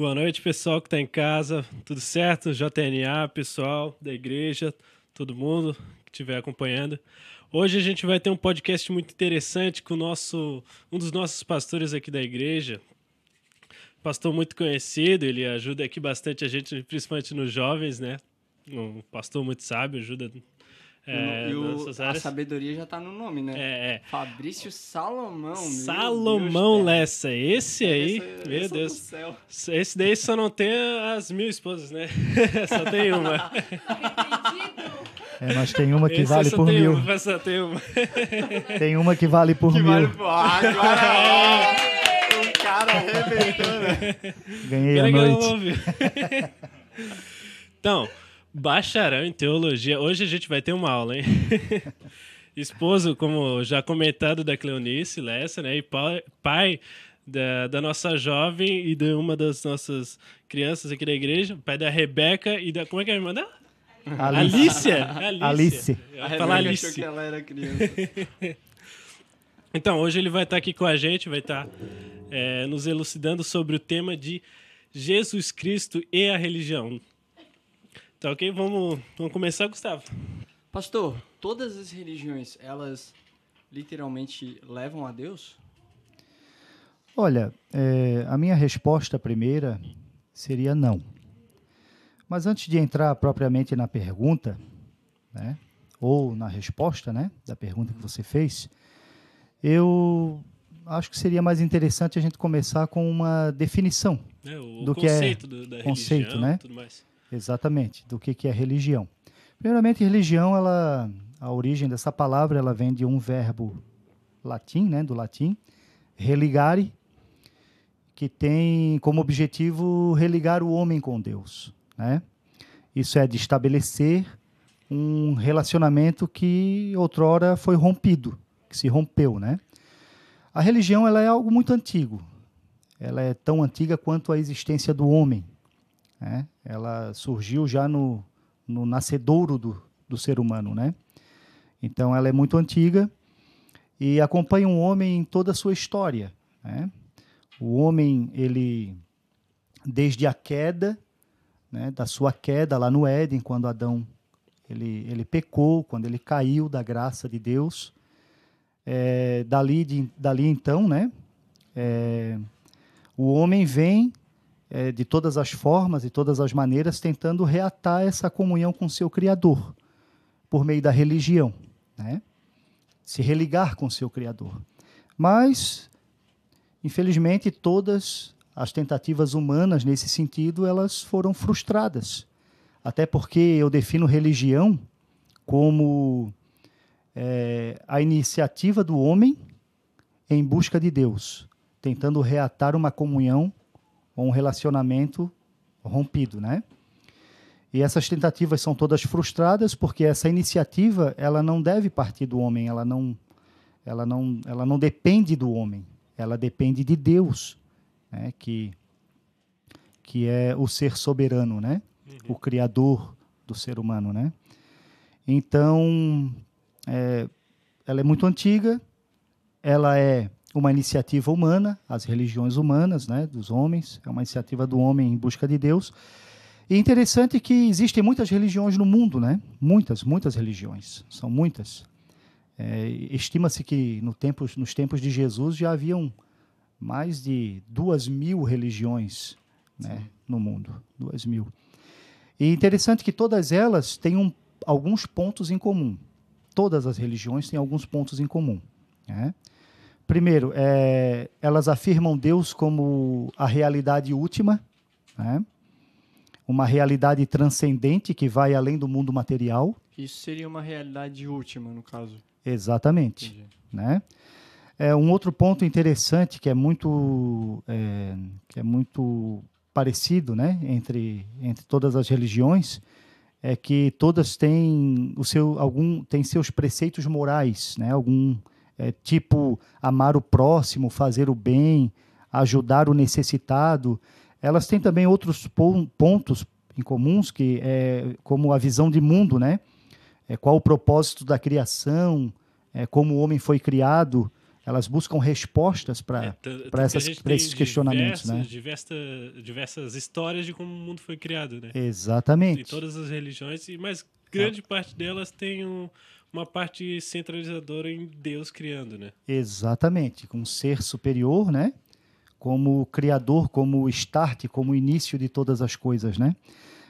Boa noite, pessoal que está em casa. Tudo certo? JNA, pessoal da igreja, todo mundo que estiver acompanhando. Hoje a gente vai ter um podcast muito interessante com o nosso, um dos nossos pastores aqui da igreja. Pastor muito conhecido, ele ajuda aqui bastante a gente, principalmente nos jovens, né? Um pastor muito sábio, ajuda é, e o, a sabedoria já está no nome, né? É, é. Fabrício Salomão. Salomão Lessa. Esse aí, esse, meu Deus. Esse daí só não tem as mil esposas, né? só tem uma. É, mas tem uma que esse vale por mil. Uma, só tem uma. tem uma que vale por que mil. Vale por... Ah, agora é. o cara arrebentou, Ganhei a noite. então, Bacharel em teologia. Hoje a gente vai ter uma aula, hein? Esposo, como já comentado, da Cleonice Lessa, né? E pai, da, da, nossa jovem e de uma das nossas crianças aqui da igreja. Pai da Rebeca e da. Como é que é a irmã dela? Alicia. Alicia. Alice. A falar Alice. achou que ela era criança. então, hoje ele vai estar aqui com a gente, vai estar é, nos elucidando sobre o tema de Jesus Cristo e a religião. Tá ok? Vamos, vamos começar, Gustavo. Pastor, todas as religiões, elas literalmente levam a Deus? Olha, é, a minha resposta primeira seria não. Mas antes de entrar propriamente na pergunta, né, ou na resposta né, da pergunta que você fez, eu acho que seria mais interessante a gente começar com uma definição é, do que é do, da conceito, religião, né? Exatamente, do que, que é religião. Primeiramente, religião, ela, a origem dessa palavra, ela vem de um verbo latim, né, do latim, religare, que tem como objetivo religar o homem com Deus, né? Isso é de estabelecer um relacionamento que outrora foi rompido, que se rompeu, né? A religião ela é algo muito antigo. Ela é tão antiga quanto a existência do homem, né? Ela surgiu já no, no nascedouro do, do ser humano, né? Então ela é muito antiga e acompanha um homem em toda a sua história. Né? O homem, ele, desde a queda, né, da sua queda lá no Éden, quando Adão ele, ele pecou, quando ele caiu da graça de Deus, é, dali, de, dali então, né, é, o homem vem é, de todas as formas e todas as maneiras, tentando reatar essa comunhão com seu Criador, por meio da religião, né? se religar com seu Criador. Mas, infelizmente, todas as tentativas humanas nesse sentido, elas foram frustradas. Até porque eu defino religião como é, a iniciativa do homem em busca de Deus, tentando reatar uma comunhão ou um relacionamento rompido, né? E essas tentativas são todas frustradas porque essa iniciativa ela não deve partir do homem, ela não, ela não, ela não depende do homem, ela depende de Deus, né? Que que é o ser soberano, né? Uhum. O criador do ser humano, né? Então, é, ela é muito antiga, ela é uma iniciativa humana, as religiões humanas, né, dos homens, é uma iniciativa do homem em busca de Deus. E interessante que existem muitas religiões no mundo, né? Muitas, muitas religiões, são muitas. É, Estima-se que no tempo, nos tempos de Jesus já haviam mais de duas mil religiões né, no mundo, duas mil. E interessante que todas elas têm um, alguns pontos em comum. Todas as religiões têm alguns pontos em comum. Né? Primeiro, é, elas afirmam Deus como a realidade última, né? uma realidade transcendente que vai além do mundo material. Isso seria uma realidade última, no caso. Exatamente. Né? É, um outro ponto interessante que é muito, é, que é muito parecido né, entre, entre todas as religiões é que todas têm, o seu, algum, têm seus preceitos morais, né, algum, é, tipo amar o próximo, fazer o bem, ajudar o necessitado. Elas têm também outros pontos em comuns, que é como a visão de mundo, né? É, qual o propósito da criação, é, como o homem foi criado. elas buscam respostas para É, para esses questionamentos, né? diversas, diversa- diversas histórias de como o mundo foi criado, né? Exatamente. Em todas as religiões, e- mas grande parte delas tem um- uma parte centralizadora em Deus criando, né? Exatamente, um ser superior, né? Como criador, como start, como início de todas as coisas, né?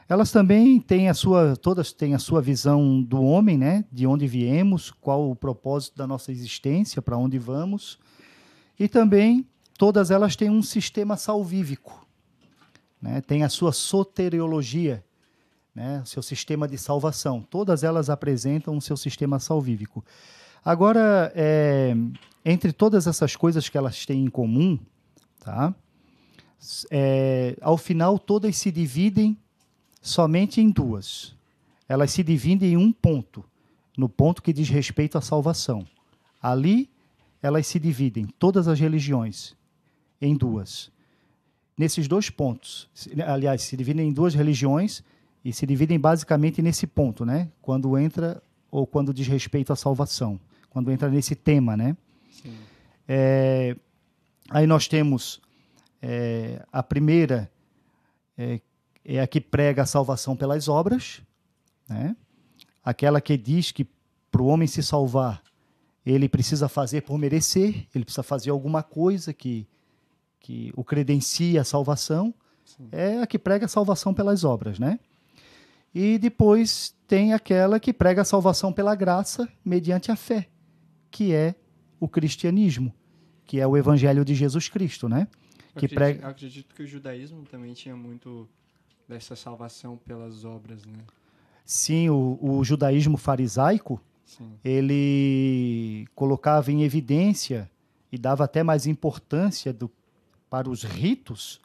Elas também têm a sua, todas têm a sua visão do homem, né? De onde viemos, qual o propósito da nossa existência, para onde vamos. E também todas elas têm um sistema salvífico, né? Tem a sua soteriologia, né? Seu sistema de salvação. Todas elas apresentam o seu sistema salvífico. Agora, é, entre todas essas coisas que elas têm em comum, tá? É, ao final, todas se dividem somente em duas. Elas se dividem em um ponto, no ponto que diz respeito à salvação. Ali, elas se dividem, todas as religiões, em duas. Nesses dois pontos, aliás, se dividem em duas religiões e se dividem basicamente nesse ponto, né? Quando entra ou quando diz respeito à salvação, quando entra nesse tema, né? É, aí nós temos é, a primeira é, é a que prega a salvação pelas obras, né? Aquela que diz que para o homem se salvar ele precisa fazer por merecer, ele precisa fazer alguma coisa que que o credencia a salvação. Sim. É a que prega a salvação pelas obras, né? E depois tem aquela que prega a salvação pela graça mediante a fé, que é o cristianismo, que é o evangelho de Jesus Cristo, né? Que acredito, prega- acredito que o judaísmo também tinha muito dessa salvação pelas obras, né? Sim, o, o judaísmo farisaico, Sim. ele colocava em evidência e dava até mais importância do, para os ritos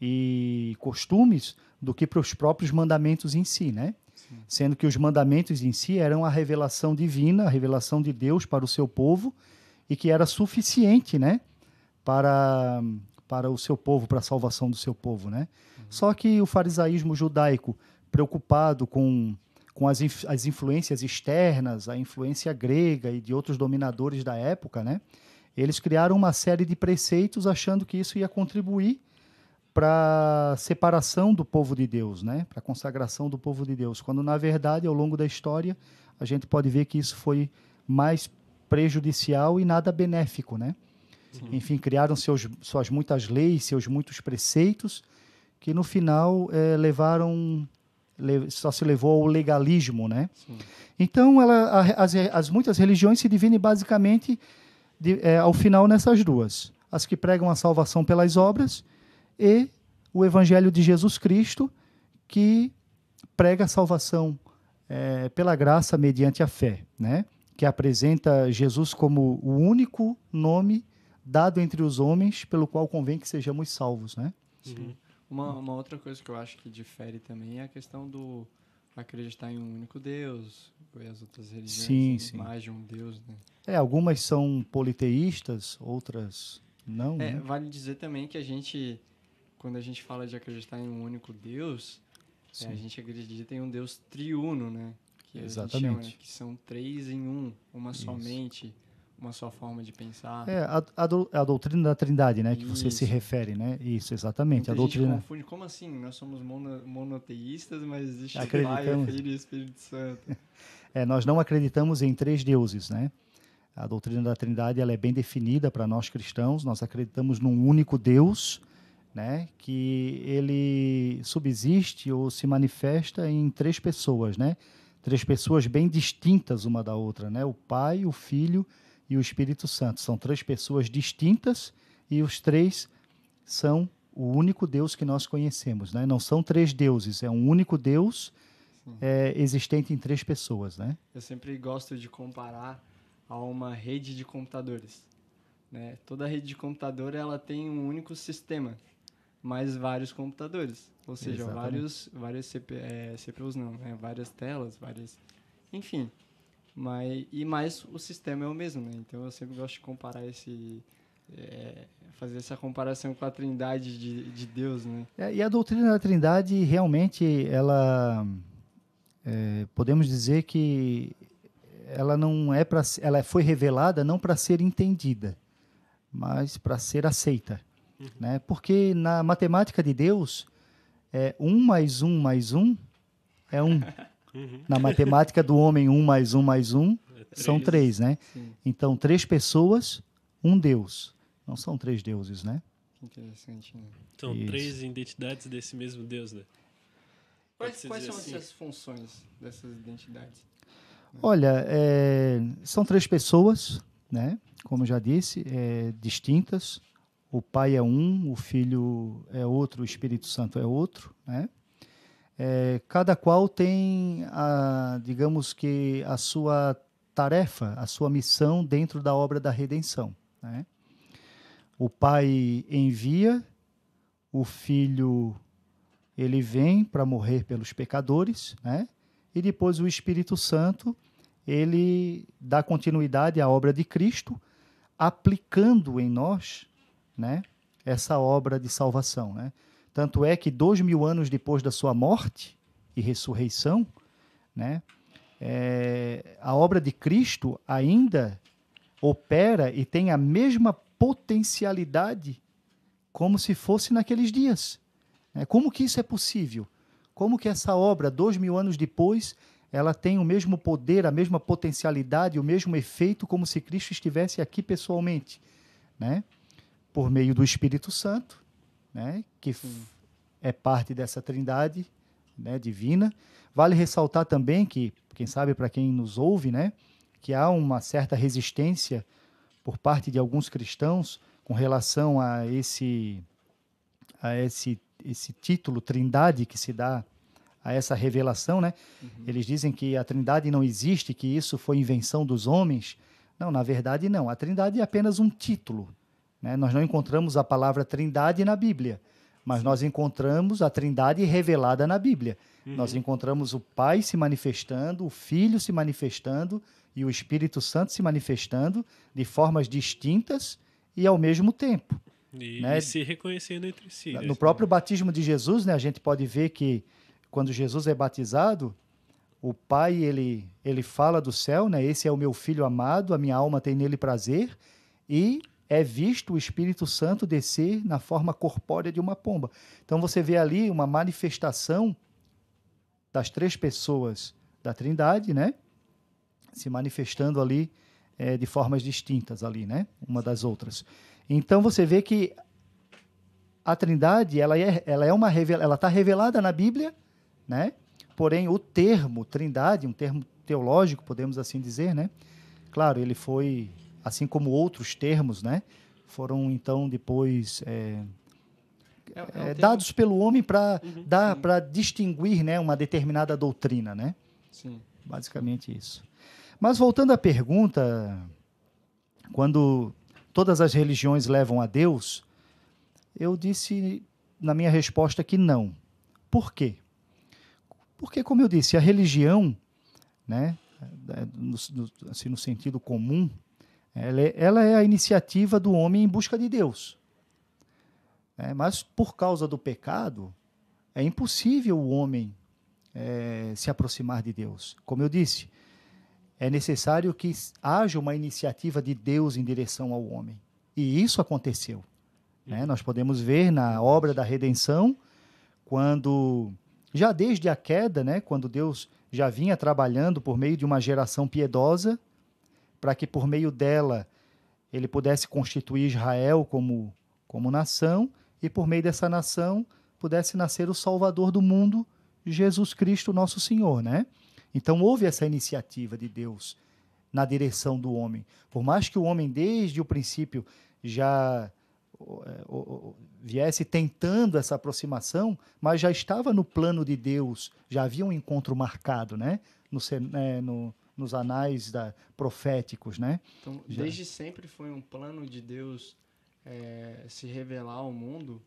e costumes do que para os próprios mandamentos em si, né? Sim. Sendo que os mandamentos em si eram a revelação divina, a revelação de Deus para o seu povo e que era suficiente, né? Para, para o seu povo, para a salvação do seu povo, né? Só que o farisaísmo judaico, preocupado com com as, as influências externas, a influência grega e de outros dominadores da época, né? Eles criaram uma série de preceitos achando que isso ia contribuir para a separação do povo de Deus, né? Para a consagração do povo de Deus, quando na verdade, ao longo da história, a gente pode ver que isso foi mais prejudicial e nada benéfico, né? Enfim, criaram seus, suas muitas leis, seus muitos preceitos, que no final eh, levaram le- só se levou ao legalismo, né? Sim. Então, ela, as, as muitas religiões se dividem basicamente, de- eh, ao final, nessas duas: as que pregam a salvação pelas obras e o Evangelho de Jesus Cristo, que prega a salvação eh, pela graça mediante a fé, né? Que apresenta Jesus como o único nome dado entre os homens pelo qual convém que sejamos salvos, né? Sim. Uma, uma outra coisa que eu acho que difere também é a questão do acreditar em um único Deus, e as outras religiões Sim, têm sim. mais de um Deus, né? É, algumas são politeístas, outras não, É, né? vale dizer também que a gente, quando a gente fala de acreditar em um único Deus, é, a gente acredita em um Deus triuno, né? Que gente Exatamente. chama, né? que são três em um, uma só Isso. mente, uma só forma de pensar. É, a, a, dou- a doutrina da trindade, né? Que você se Isso. refere, né? Isso, exatamente. Muita a gente doutrina. confunde, como assim? Nós somos mono- monoteístas, mas existe Pai, Acreditamos. Filho e Espírito Santo. É, nós não acreditamos em três deuses, né? A doutrina da Trindade ela é bem definida para nós cristãos. Nós acreditamos num único Deus, né? Que ele subsiste ou se manifesta em três pessoas, né? Três pessoas bem distintas uma da outra, né? O Pai, o Filho e o Espírito Santo. São três pessoas distintas e os três são o único Deus que nós conhecemos, né? Não são três deuses, é um único Deus é, existente em três pessoas, né? Eu sempre gosto de comparar a uma rede de computadores. Né? Toda rede de computador ela tem um único sistema, mas vários computadores. Ou seja, Exatamente. vários, vários CP, é, CPUs não, né? várias telas, várias... Enfim, mas, e mais o sistema é o mesmo, né? Então eu sempre gosto de comparar esse... é, fazer essa comparação com a trindade de, de Deus, né? É, e a doutrina da Trindade realmente ela é, podemos dizer que ela não é para ela foi revelada não para ser entendida, mas para ser aceita. Uhum. Né? Porque na matemática de Deus, é, um mais um mais um é um. Uhum. Na matemática do homem, um mais um mais um é três. são três, né? Sim. Então, três pessoas, um Deus. Não são três deuses, né? Interessante, né? São Isso. três identidades desse mesmo Deus, né? Quais, quais são assim? as funções dessas identidades? Olha, é, são três pessoas, né? Como já disse, é, distintas. O Pai é um, o Filho é outro, o Espírito Santo é outro, né? É, cada qual tem, a, digamos que, a sua tarefa, a sua missão dentro da obra da redenção. Né? O Pai envia, o Filho ele vem para morrer pelos pecadores, né? E depois o Espírito Santo ele dá continuidade à obra de Cristo, aplicando em nós, né? Essa obra de salvação, né? Tanto é que dois mil anos depois da sua morte e ressurreição, né? É, a obra de Cristo ainda opera e tem a mesma potencialidade como se fosse naqueles dias. É, como que isso é possível? Como que essa obra, dois mil anos depois, ela tem o mesmo poder, a mesma potencialidade, o mesmo efeito como se Cristo estivesse aqui pessoalmente, né? Por meio do Espírito Santo, né? Que é parte dessa Trindade, né? Divina. Vale ressaltar também que, quem sabe para quem nos ouve, né? Que há uma certa resistência por parte de alguns cristãos com relação a esse a esse esse título Trindade que se dá a essa revelação, né? Uhum. Eles dizem que a Trindade não existe, que isso foi invenção dos homens. Não, na verdade não. A Trindade é apenas um título. Né? Nós não encontramos a palavra Trindade na Bíblia, mas nós encontramos a Trindade revelada na Bíblia. Uhum. Nós encontramos o Pai se manifestando, o Filho se manifestando e o Espírito Santo se manifestando de formas distintas e ao mesmo tempo. E, né? e se reconhecendo entre si. No né? próprio batismo de Jesus, né, a gente pode ver que quando Jesus é batizado, o Pai ele, ele fala do céu, né? Esse é o meu filho amado, a minha alma tem nele prazer, e é visto o Espírito Santo descer na forma corpórea de uma pomba. Então você vê ali uma manifestação das três pessoas da Trindade, né? Se manifestando ali é, de formas distintas ali, né? Uma das outras. Então você vê que a Trindade ela é, ela é uma ela está revelada na Bíblia, né? Porém o termo Trindade, um termo teológico, podemos assim dizer, né? Claro, ele foi assim como outros termos, né? Foram então depois é, é, é, é dados pelo homem para uhum, dar para distinguir, né, uma determinada doutrina, né? Sim. Basicamente isso. Mas voltando à pergunta, quando todas as religiões levam a Deus? Eu disse na minha resposta que não. Por quê? Porque, como eu disse, a religião, né, no, no, assim, no sentido comum, ela é, ela é, a iniciativa do homem em busca de Deus. É, mas, por causa do pecado, é impossível o homem é, se aproximar de Deus. Como eu disse, é necessário que haja uma iniciativa de Deus em direção ao homem. E isso aconteceu. Né? Nós podemos ver na obra da redenção, quando, já desde a queda, né, quando Deus já vinha trabalhando por meio de uma geração piedosa, para que por meio dela ele pudesse constituir Israel como, como nação, e por meio dessa nação pudesse nascer o Salvador do mundo, Jesus Cristo, nosso Senhor, né? Então houve essa iniciativa de Deus na direção do homem. Por mais que o homem, desde o princípio, já é, viesse tentando essa aproximação, mas já estava no plano de Deus, já havia um encontro marcado, né? No, é, no, nos anais da, proféticos, né? Então, já. desde sempre foi um plano de Deus é, se revelar ao mundo,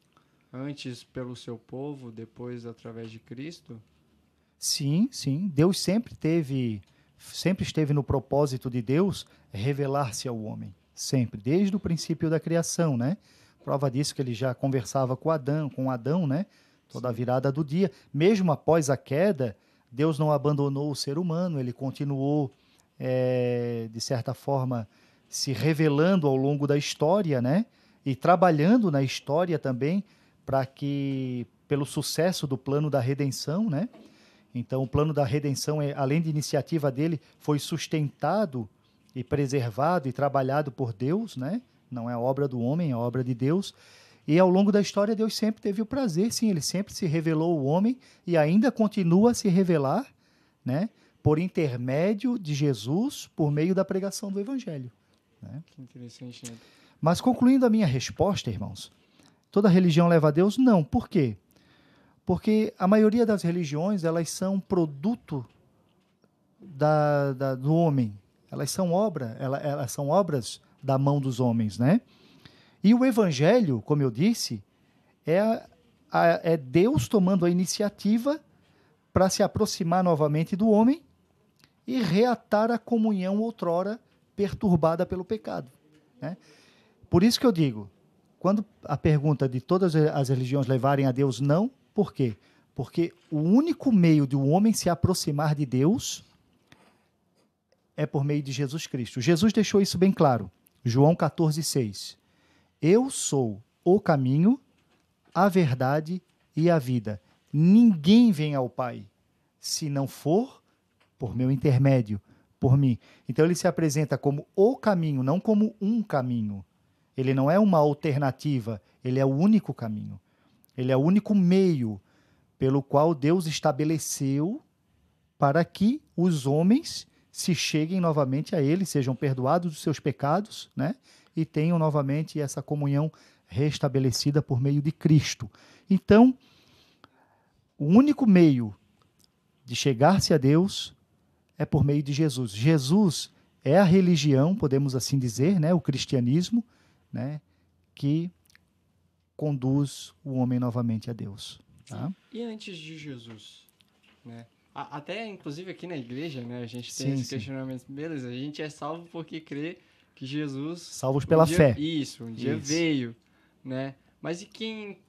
antes pelo seu povo, depois através de Cristo? Sim, sim. Deus sempre teve, sempre esteve no propósito de Deus revelar-se ao homem, sempre, desde o princípio da criação, né? Prova disso que ele já conversava com Adão, com Adão, né? Toda a virada do dia, mesmo após a queda, Deus não abandonou o ser humano, ele continuou, é, de certa forma, se revelando ao longo da história, né? E trabalhando na história também para que pelo sucesso do plano da redenção, né? Então, o plano da redenção, é, além de iniciativa dele, foi sustentado e preservado e trabalhado por Deus, né? Não é obra do homem, é obra de Deus. E ao longo da história, Deus sempre teve o prazer, sim, ele sempre se revelou ao homem e ainda continua a se revelar, né? Por intermédio de Jesus, por meio da pregação do Evangelho. Né? Que interessante, né? Mas concluindo a minha resposta, irmãos, toda religião leva a Deus? Não. Por quê? Porque a maioria das religiões elas são produto da, da do homem. Elas são obra, elas, elas são obras da mão dos homens, né? E o Evangelho, como eu disse, é, a, é Deus tomando a iniciativa para se aproximar novamente do homem e reatar a comunhão outrora perturbada pelo pecado. Né? Por isso que eu digo, quando a pergunta de todas as religiões levarem a Deus não, por quê? Porque o único meio de um homem se aproximar de Deus é por meio de Jesus Cristo. Jesus deixou isso bem claro. João 14,6. Eu sou o caminho, a verdade e a vida. Ninguém vem ao Pai se não for por meu intermédio, por mim. Então ele se apresenta como o caminho, não como um caminho. Ele não é uma alternativa, ele é o único caminho. Ele é o único meio pelo qual Deus estabeleceu para que os homens se cheguem novamente a Ele, sejam perdoados dos seus pecados, né? E tenham novamente essa comunhão restabelecida por meio de Cristo. Então, o único meio de chegar-se a Deus é por meio de Jesus. Jesus é a religião, podemos assim dizer, né? O cristianismo, né? Que conduz o homem novamente a Deus. Tá? E antes de Jesus, né? Até, inclusive, aqui na igreja, né? A gente tem sim, esse sim. questionamento. Beleza, a gente é salvo porque crê que Jesus... Salvos pela um dia, fé. Isso, um dia isso. veio, né? Mas e quem,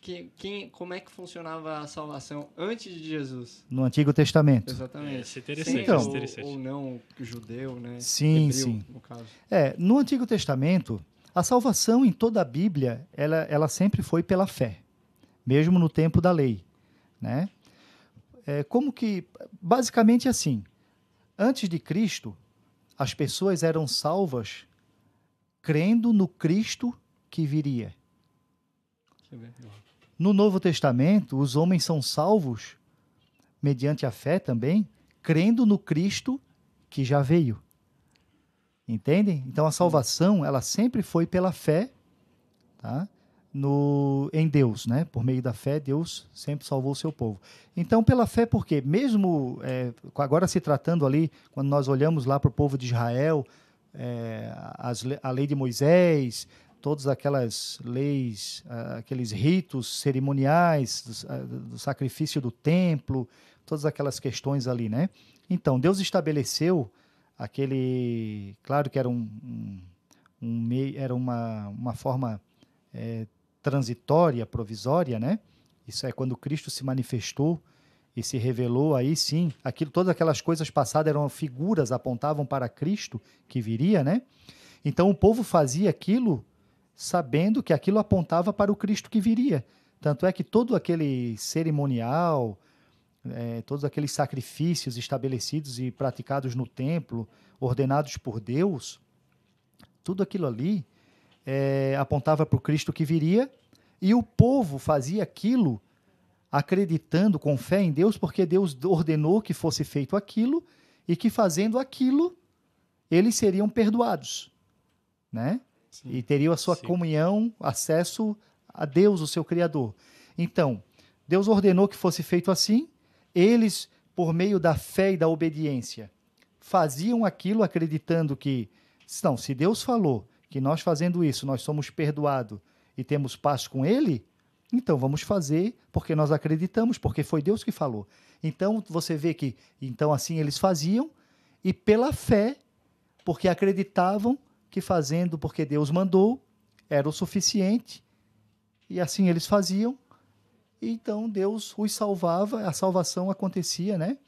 quem, quem... Como é que funcionava a salvação antes de Jesus? No Antigo Testamento. Exatamente. Isso é interessante. então, interessante. Ou, ou não judeu, né? Sim, Hebreu, sim. No caso. É, no Antigo Testamento, a salvação em toda a Bíblia, ela, ela sempre foi pela fé, mesmo no tempo da lei, né? é, como que, basicamente assim, antes de Cristo, as pessoas eram salvas crendo no Cristo que viria. No Novo Testamento, os homens são salvos mediante a fé também, crendo no Cristo que já veio. Entendem? Então a salvação, ela sempre foi pela fé, tá? No, em Deus, né? Por meio da fé, Deus sempre salvou o seu povo. Então, pela fé, porque mesmo é, agora se tratando ali, quando nós olhamos lá para o povo de Israel, é, as, a lei de Moisés, todas aquelas leis, aqueles ritos cerimoniais do, do, sacrifício do templo, todas aquelas questões ali, né? Então, Deus estabeleceu aquele, claro que era um, um, um era uma, uma forma é, transitória, provisória, né? Isso é quando Cristo se manifestou e se revelou, aí sim, aquilo, todas aquelas coisas passadas eram figuras, apontavam para Cristo que viria, né? Então o povo fazia aquilo sabendo que aquilo apontava para o Cristo que viria. Tanto é que todo aquele cerimonial, é, todos aqueles sacrifícios estabelecidos e praticados no templo, ordenados por Deus, tudo aquilo ali é, apontava para o Cristo que viria, e o povo fazia aquilo acreditando com fé em Deus, porque Deus ordenou que fosse feito aquilo e que fazendo aquilo eles seriam perdoados, né? Sim. E teriam a sua Sim. comunhão, acesso a Deus, o seu Criador. Então, Deus ordenou que fosse feito assim, eles, por meio da fé e da obediência, faziam aquilo acreditando que, não, se Deus falou que nós fazendo isso, nós somos perdoados e temos paz com Ele, então vamos fazer porque nós acreditamos, porque foi Deus que falou. Então você vê que, então assim eles faziam e pela fé, porque acreditavam que fazendo porque Deus mandou era o suficiente e assim eles faziam. E então Deus os salvava, a salvação acontecia, né?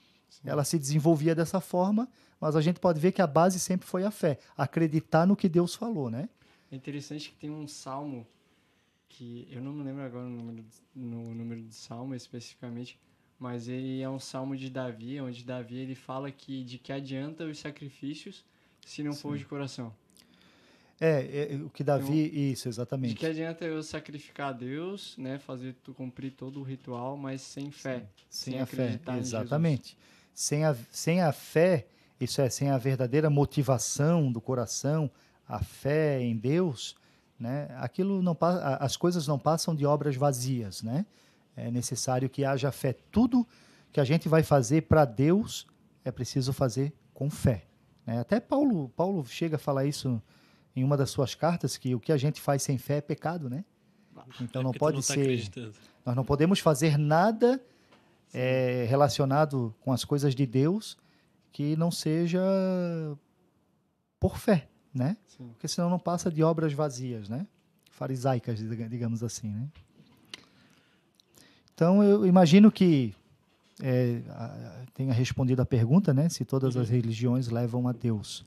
Ela se desenvolvia dessa forma, mas a gente pode ver que a base sempre foi a fé, acreditar no que Deus falou, né? É interessante que tem um salmo que eu não me lembro agora no número, no número de salmo especificamente, mas ele é um salmo de Davi, onde Davi ele fala que de que adianta os sacrifícios se não for de coração. É, é, o que Davi, Então, isso, De exatamente. que adianta eu sacrificar a Deus, né, fazer tu cumprir todo o ritual, mas sem fé, Sem, sem a fé, exatamente. Sem a, sem a fé, isso é, sem a verdadeira motivação do coração, a fé em Deus, né? Aquilo não as coisas não passam de obras vazias, né? É necessário que haja fé. Tudo que a gente vai fazer para Deus é preciso fazer com fé. né? Até Paulo, Paulo chega a falar isso em uma das suas cartas que o que a gente faz sem fé é pecado, né? Então não Porque tu pode tá ser. Nós não podemos fazer nada eh, relacionado com as coisas de Deus que não seja por fé, né? Sim. Porque senão não passa de obras vazias, né? Farisaicas, diga- digamos assim, né? Então eu imagino que a- tenha respondido a pergunta, né? Se todas as religiões levam a Deus.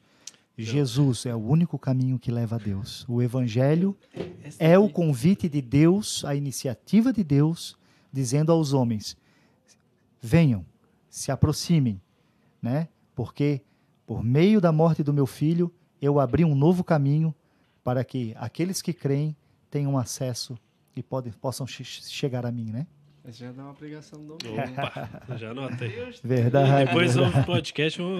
Jesus é o único caminho que leva a Deus. O Evangelho é o convite de Deus, a iniciativa de Deus, dizendo aos homens: venham, se aproximem, né? Porque por meio da morte do meu filho, eu abri um novo caminho para que aqueles que creem tenham acesso e podem, possam che- chegar a mim, né? Já dá uma pregação do domingo. Opa, já anotei. Verdade. Depois ouve o podcast, eu vou,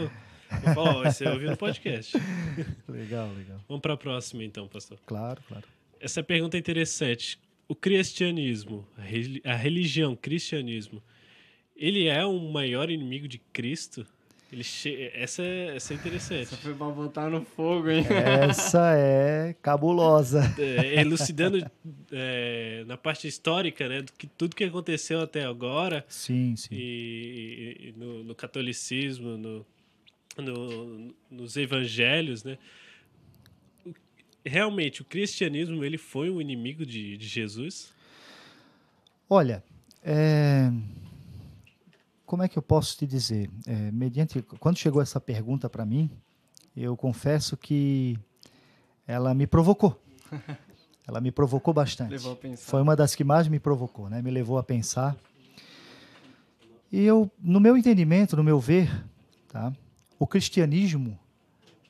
vou falar, ó, você ouviu no podcast. Legal, legal. Vamos para a próxima então, pastor. Claro, claro. Essa pergunta é interessante. O cristianismo, a religião, cristianismo, ele é o maior inimigo de Cristo? Ele che... essa, é, essa é interessante. Essa foi pra botar no fogo, hein? Essa é cabulosa. É, elucidando é, na parte histórica, né, do que tudo que aconteceu até agora Sim, sim. e, e no, no catolicismo, no, no- nos evangelhos, né? O- Realmente, o cristianismo ele foi um inimigo de, de Jesus? Olha, é, como é que eu posso te dizer? É, mediante, quando chegou essa pergunta para mim, eu confesso que ela me provocou. Ela me provocou bastante. Foi uma das que mais me provocou, né? Me levou a pensar. E eu, no meu entendimento, no meu ver, tá? O cristianismo,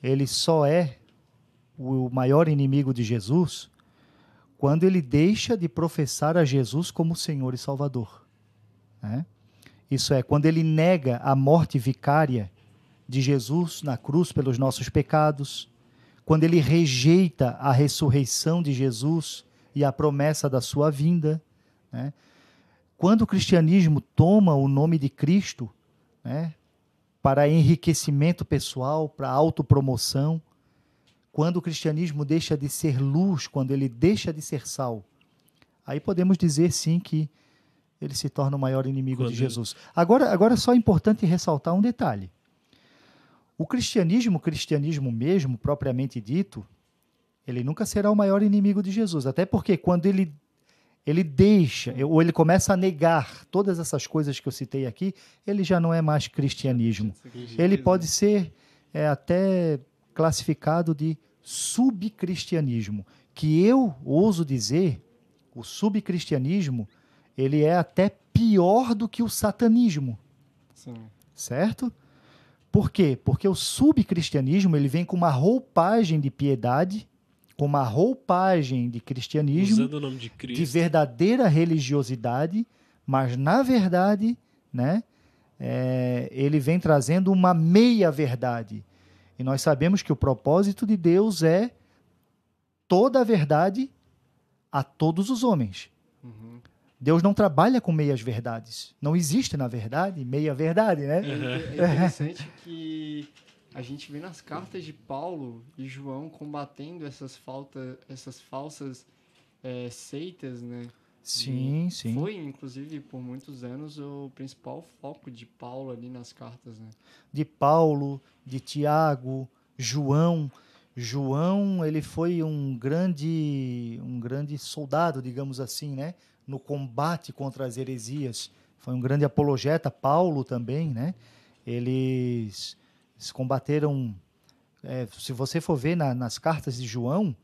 ele só é o maior inimigo de Jesus quando ele deixa de professar a Jesus como Senhor e Salvador. né? Isso é, quando ele nega a morte vicária de Jesus na cruz pelos nossos pecados, quando ele rejeita a ressurreição de Jesus e a promessa da sua vinda, né? quando o cristianismo toma o nome de Cristo né, para enriquecimento pessoal, para autopromoção, quando o cristianismo deixa de ser luz, quando ele deixa de ser sal, aí podemos dizer sim que ele se torna o maior inimigo Quando de ele- Jesus. Agora, agora é só importante ressaltar um detalhe. O cristianismo, o cristianismo mesmo, propriamente dito, ele nunca será o maior inimigo de Jesus. Até porque quando ele, ele deixa, ou ele começa a negar todas essas coisas que eu citei aqui, ele já não é mais cristianismo. Ele pode ser é, até classificado de subcristianismo, que eu ouso dizer, o subcristianismo, ele é até pior do que o satanismo Sim. certo? Por quê? Porque o subcristianismo ele vem com uma roupagem de piedade, com uma roupagem de cristianismo, Usando o nome de de verdadeira religiosidade, mas na verdade, né, é, ele vem trazendo uma meia verdade. E nós sabemos que o propósito de Deus é toda a verdade a todos os homens. Uhum. Deus não trabalha com meias verdades. Não existe, na verdade, meia verdade, né? É, é interessante que a gente vê nas cartas de Paulo e João combatendo essas, falta, essas falsas é, seitas, né? Sim, sim. Foi, inclusive, por muitos anos, o principal foco de Paulo ali nas cartas, né? De Paulo, de Tiago, João. João, ele foi um grande, um grande soldado, digamos assim, né? No combate contra as heresias. Foi um grande apologeta. Paulo também, né? eles, combateram. é, se você for ver na- nas cartas de João,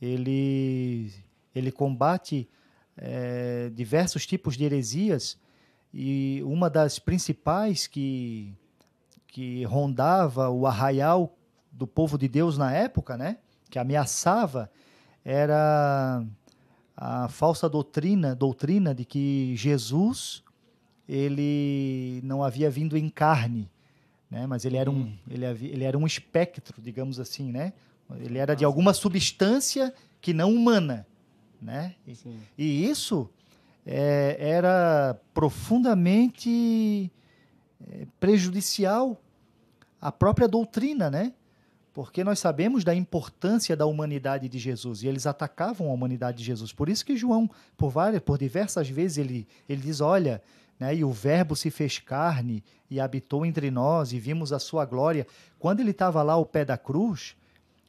ele, ele combate é, diversos tipos de heresias e uma das principais que, que rondava o arraial do povo de Deus na época, né, que ameaçava, era a falsa doutrina, doutrina de que Jesus ele não havia vindo em carne, né, mas ele era um ele, havia, ele era um espectro, digamos assim, né? Ele era de alguma substância que não humana, né? E- e isso é, era profundamente é, prejudicial à própria doutrina, né? Porque nós sabemos da importância da humanidade de Jesus e eles atacavam a humanidade de Jesus. Por isso que João, por várias, por diversas vezes, ele, ele diz: olha, né, e o Verbo se fez carne e habitou entre nós e vimos a sua glória. Quando ele estava lá ao pé da cruz,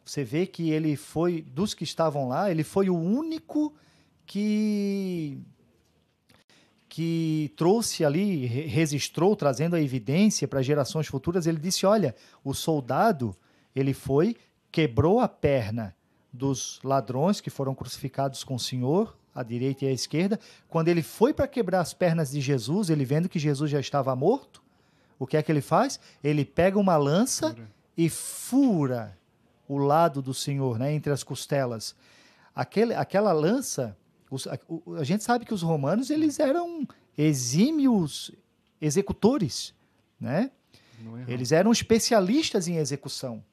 você vê que ele foi, dos que estavam lá, ele foi o único que que trouxe ali, re- registrou, trazendo a evidência para gerações futuras, ele disse, olha, o soldado, ele foi, quebrou a perna dos ladrões que foram crucificados com o Senhor, à direita e à esquerda. Quando ele foi para quebrar as pernas de Jesus, ele vendo que Jesus já estava morto, o que é que ele faz? Ele pega uma lança Fura. e fura o lado do Senhor, né, entre as costelas. Aquele, aquela lança, os- a, o- a gente sabe que os romanos eles eram exímios executores, né? Errou. Eles eram especialistas em execução.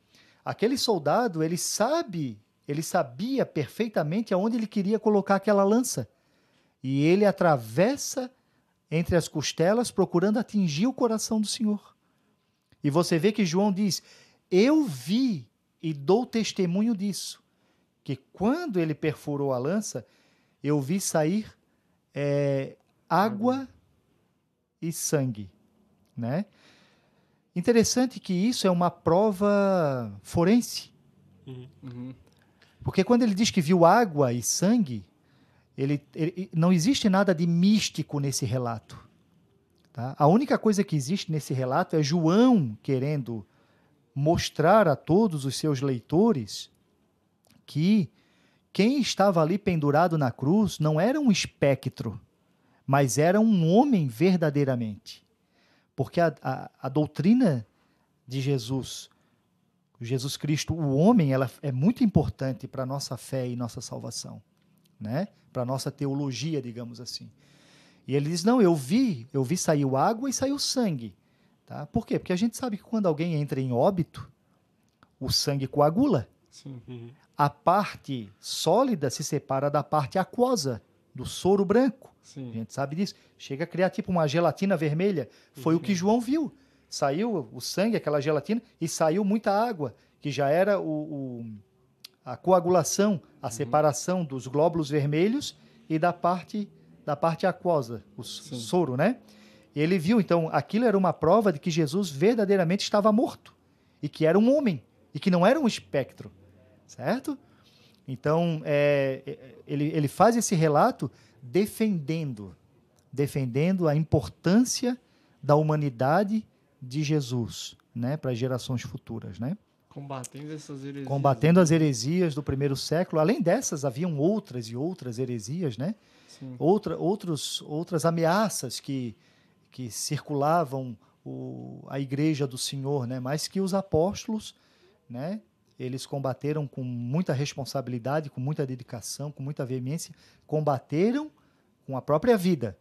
Aquele soldado, ele sabe, ele sabia perfeitamente aonde ele queria colocar aquela lança. E ele atravessa entre as costelas procurando atingir o coração do Senhor. E você vê que João diz: Eu vi e dou testemunho disso, que quando ele perfurou a lança, eu vi sair é, água e sangue, né? Interessante que isso é uma prova forense, Uhum. porque quando ele diz que viu água e sangue, ele, ele- não existe nada de místico nesse relato. tá? A única coisa que existe nesse relato é João querendo mostrar a todos os seus leitores que quem estava ali pendurado na cruz não era um espectro, mas era um homem verdadeiramente. Porque a, a, a doutrina de Jesus, Jesus Cristo, o homem, ela é muito importante para a nossa fé e nossa salvação, né? para a nossa teologia, digamos assim. E ele diz: Não, eu vi, eu vi saiu água e saiu sangue. Tá? Por quê? Porque a gente sabe que quando alguém entra em óbito, o sangue coagula. Sim. A parte sólida se separa da parte aquosa, do soro branco. A Sim. gente sabe disso. Chega a criar tipo uma gelatina vermelha. Foi o que João viu. Saiu o sangue, aquela gelatina, e saiu muita água, que já era o, o- a coagulação, a separação dos glóbulos vermelhos e da parte da parte aquosa, o Sim. soro, né? E ele viu, então, aquilo era uma prova de que Jesus verdadeiramente estava morto e que era um homem e que não era um espectro, certo? Então, é, é, ele, ele faz esse relato defendendo, defendendo a importância da humanidade de Jesus, né, para gerações futuras, né? Combatendo essas heresias. Combatendo as heresias do primeiro século. Além dessas, haviam outras e outras heresias, né? Sim. Outra, outros, outras ameaças que, que circulavam o, a igreja do Senhor, né? Mas que os apóstolos, né? Eles combateram com muita responsabilidade, com muita dedicação, com muita veemência, combateram com a própria vida,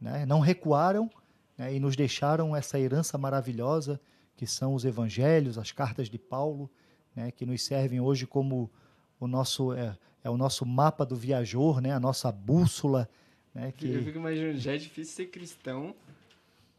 né? Não recuaram né? e nos deixaram essa herança maravilhosa que são os evangelhos, as cartas de Paulo, né? Que nos servem hoje como o nosso é, é o nosso mapa do viajor, né? A nossa bússola, né? Eu Que fico imaginando, já é difícil ser cristão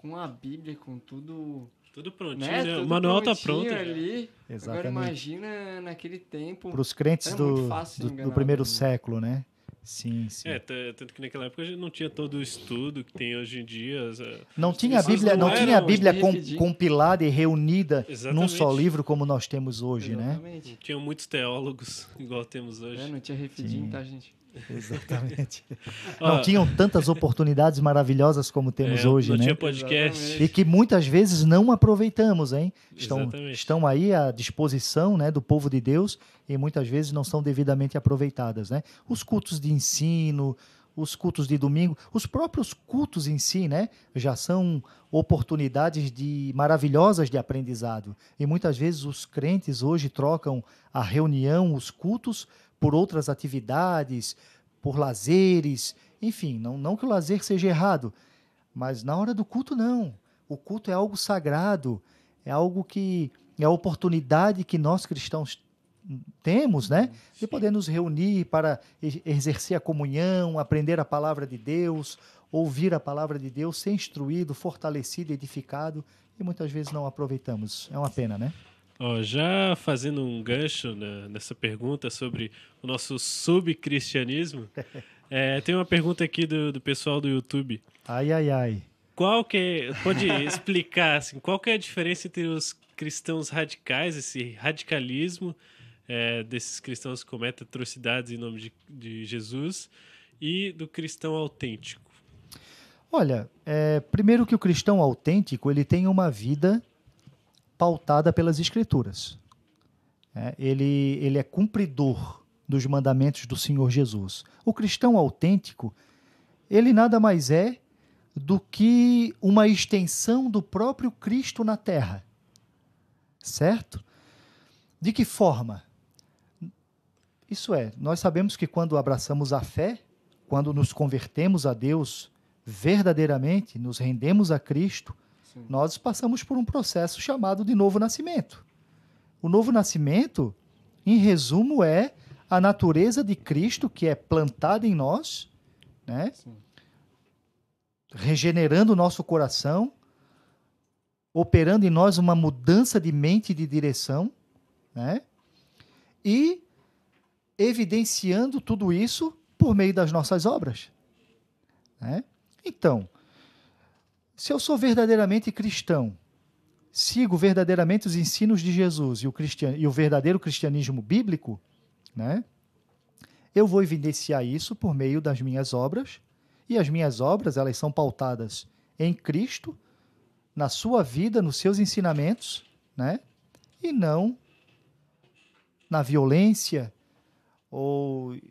com a Bíblia, com tudo. Tudo prontinho, Né? né? Tudo O manual tá pronto. já. ali. Agora exatamente imagina naquele tempo. para os crentes Era do, muito fácil do, do primeiro século, né? Sim, sim. É, tanto que naquela época a gente não tinha todo o estudo que tem hoje em dia. as- Não tinha a Bíblia, não não era tinha a Bíblia com- compilada e reunida num Exatamente. só livro como nós temos hoje, né? Exatamente. Não tinham muitos teólogos igual temos hoje. É, não tinha refidinho, Sim. tá, gente? Exatamente. Não tinham tantas oportunidades maravilhosas como temos é, hoje, não né? tinha podcast. Exatamente. E que muitas vezes não aproveitamos, hein? Estão, Exatamente. estão aí à disposição né, do povo de Deus e muitas vezes não são devidamente aproveitadas, né? Os cultos de ensino, os cultos de domingo, os próprios cultos em si, né? Já são oportunidades de maravilhosas de aprendizado. E muitas vezes os crentes hoje trocam a reunião, os cultos, por outras atividades, por lazeres, enfim, não, não que o lazer seja errado, mas na hora do culto, não. O culto é algo sagrado, é algo que é a oportunidade que nós cristãos temos, né? De poder nos reunir para exercer a comunhão, aprender a palavra de Deus, ouvir a palavra de Deus, ser instruído, fortalecido, edificado, e muitas vezes não aproveitamos. É uma pena, né? Ó, já fazendo um gancho né, nessa pergunta sobre o nosso subcristianismo, é, tem uma pergunta aqui do, do pessoal do YouTube. Ai, ai, ai. Qual que é, pode explicar assim, qual que é a diferença entre os cristãos radicais, esse radicalismo é, desses cristãos que cometem atrocidades em nome de, de Jesus e do cristão autêntico? Olha, é, primeiro que o cristão autêntico ele tem uma vida pautada pelas escrituras. É, ele, ele é cumpridor dos mandamentos do Senhor Jesus. O cristão autêntico, ele nada mais é do que uma extensão do próprio Cristo na terra. Certo? De que forma? Isso é, nós sabemos que quando abraçamos a fé, quando nos convertemos a Deus verdadeiramente, nos rendemos a Cristo, Sim. nós passamos por um processo chamado de novo nascimento. O novo nascimento, em resumo, é a natureza de Cristo que é plantada em nós, né? Sim. regenerando o nosso coração, operando em nós uma mudança de mente e de direção, né? E evidenciando tudo isso por meio das nossas obras, né? Então, se eu sou verdadeiramente cristão, sigo verdadeiramente os ensinos de Jesus e o, cristian... e o verdadeiro cristianismo bíblico, né? Eu vou evidenciar isso por meio das minhas obras, e as minhas obras, elas são pautadas em Cristo, na sua vida, nos seus ensinamentos, né? E não na violência ou em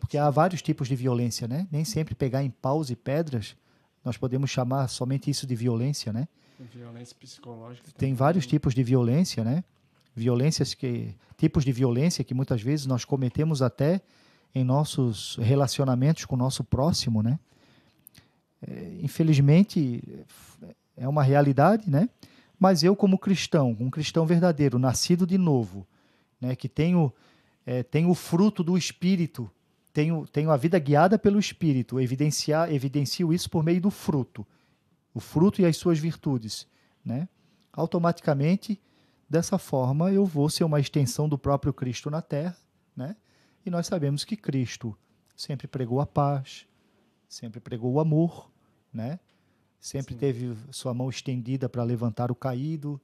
porque há vários tipos de violência, né? Nem sempre pegar em paus e pedras nós podemos chamar somente isso de violência, né? Violência psicológica. Tem também. vários tipos de violência, né? Violências que tipos de violência que muitas vezes nós cometemos até em nossos relacionamentos com o nosso próximo, né? É, infelizmente é uma realidade, né? Mas eu como cristão, um cristão verdadeiro, nascido de novo, né? Que tenho é, tenho o fruto do Espírito, tenho tenho a vida guiada pelo Espírito, evidenciar evidencio isso por meio do fruto, o fruto e as suas virtudes, né? Automaticamente dessa forma eu vou ser uma extensão do próprio Cristo na Terra, né? E nós sabemos que Cristo sempre pregou a paz, sempre pregou o amor, né? Sempre Sim. teve sua mão estendida para levantar o caído,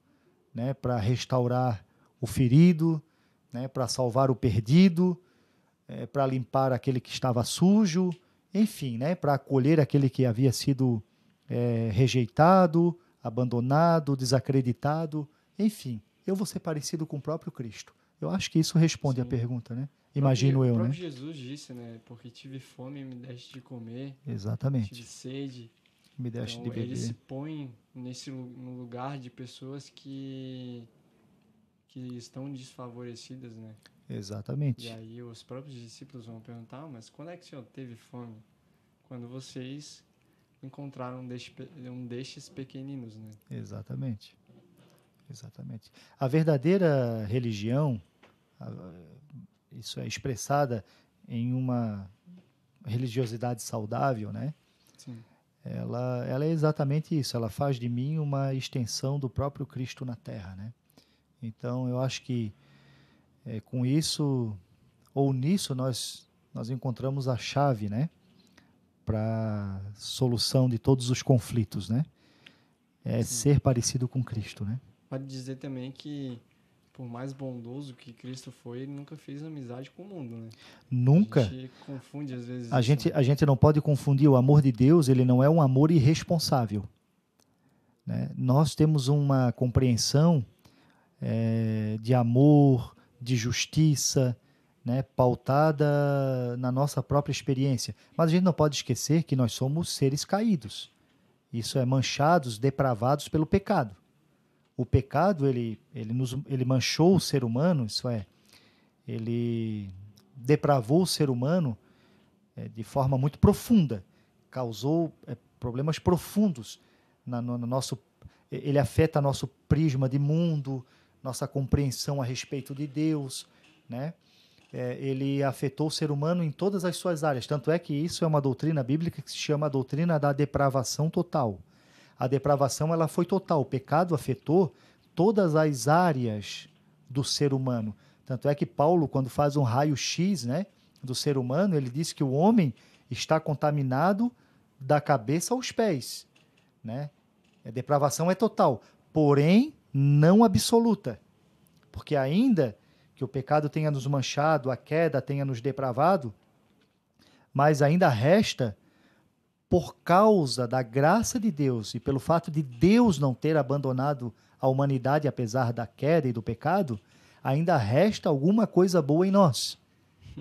né? Para restaurar o ferido, né? Para salvar o perdido, eh, para limpar aquele que estava sujo, enfim, né? Para acolher aquele que havia sido eh, rejeitado, abandonado, desacreditado, enfim. Eu vou ser parecido com o próprio Cristo. Eu acho que isso responde à pergunta, né? Imagino próprio- eu, O né? próprio Jesus disse, né? Porque tive fome e me deste de comer, Exatamente. tive sede. Me deixe Então, de ele se beber. põe nesse no lugar de pessoas que que estão desfavorecidas, né? E Exatamente. aí os próprios discípulos vão perguntar, "Ah, mas quando é que o Senhor teve fome? Quando vocês encontraram um deste um destes pequeninos, né? Exatamente. Exatamente. A verdadeira religião, isso é expressada em uma religiosidade saudável, né? Sim. Ela, ela é exatamente isso. Ela faz de mim uma extensão do próprio Cristo na Terra, né? Então, eu acho que é, com isso ou nisso nós nós encontramos a chave, né, para solução de todos os conflitos, né? É Sim. ser parecido com Cristo, né? Pode dizer também que por mais bondoso que Cristo foi, ele nunca fez amizade com o mundo, né? Nunca. A gente confunde às vezes. A gente, a gente não pode confundir o amor de Deus, ele não é um amor irresponsável. Né? Nós temos uma compreensão é, de amor, de justiça, né, pautada na nossa própria experiência. Mas a gente não pode esquecer que nós somos seres caídos. Isso é manchados, depravados pelo pecado o pecado ele, ele, nos, ele manchou o ser humano, isso é, ele depravou o ser humano é, de forma muito profunda, causou é, problemas profundos na, no, no, nosso, ele afeta nosso prisma de mundo, nossa compreensão a respeito de Deus, né? É, ele afetou o ser humano em todas as suas áreas. Tanto é que isso é uma doutrina bíblica que se chama a doutrina da depravação total a depravação ela foi total. O pecado afetou todas as áreas do ser humano. Tanto é que Paulo, quando faz um raio-x né, do ser humano, ele diz que o homem está contaminado da cabeça aos pés. Né? A depravação é total, porém não absoluta. Porque ainda que o pecado tenha nos manchado, a queda tenha nos depravado, mas ainda resta por causa da graça de Deus e pelo fato de Deus não ter abandonado a humanidade apesar da queda e do pecado, ainda resta alguma coisa boa em nós.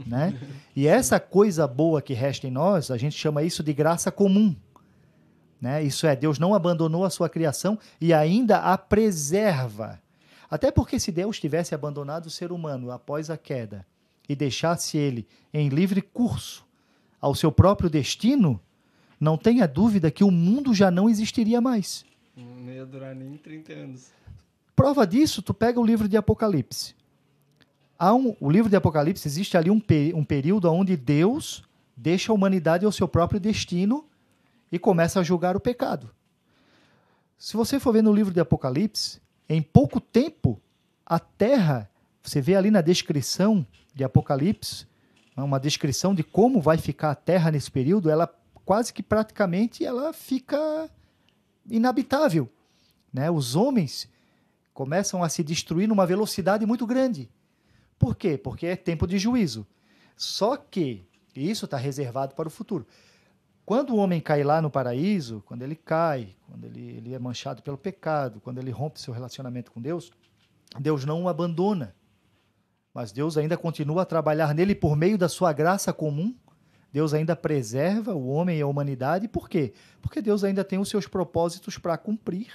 Né? E essa coisa boa que resta em nós, a gente chama isso de graça comum. Né? Isso é, Deus não abandonou a sua criação e ainda a preserva. Até porque se Deus tivesse abandonado o ser humano após a queda e deixasse ele em livre curso ao seu próprio destino, não tenha dúvida que o mundo já não existiria mais. Não ia durar nem 30 anos. Prova disso, tu pega o livro de Apocalipse. Há um, o livro de Apocalipse existe ali um, um período onde Deus deixa a humanidade ao seu próprio destino e começa a julgar o pecado. Se você for ver no livro de Apocalipse, em pouco tempo, a terra, você vê ali na descrição de Apocalipse, uma descrição de como vai ficar a terra nesse período, ela quase que praticamente ela fica inabitável. Né? Os homens começam a se destruir numa velocidade muito grande. Por quê? Porque é tempo de juízo. Só que isso está reservado para o futuro. Quando o homem cai lá no paraíso, quando ele cai, quando ele, ele é manchado pelo pecado, quando ele rompe seu relacionamento com Deus, Deus não o abandona. Mas Deus ainda continua a trabalhar nele por meio da sua graça comum Deus ainda preserva o homem e a humanidade, por quê? Porque Deus ainda tem os seus propósitos para cumprir,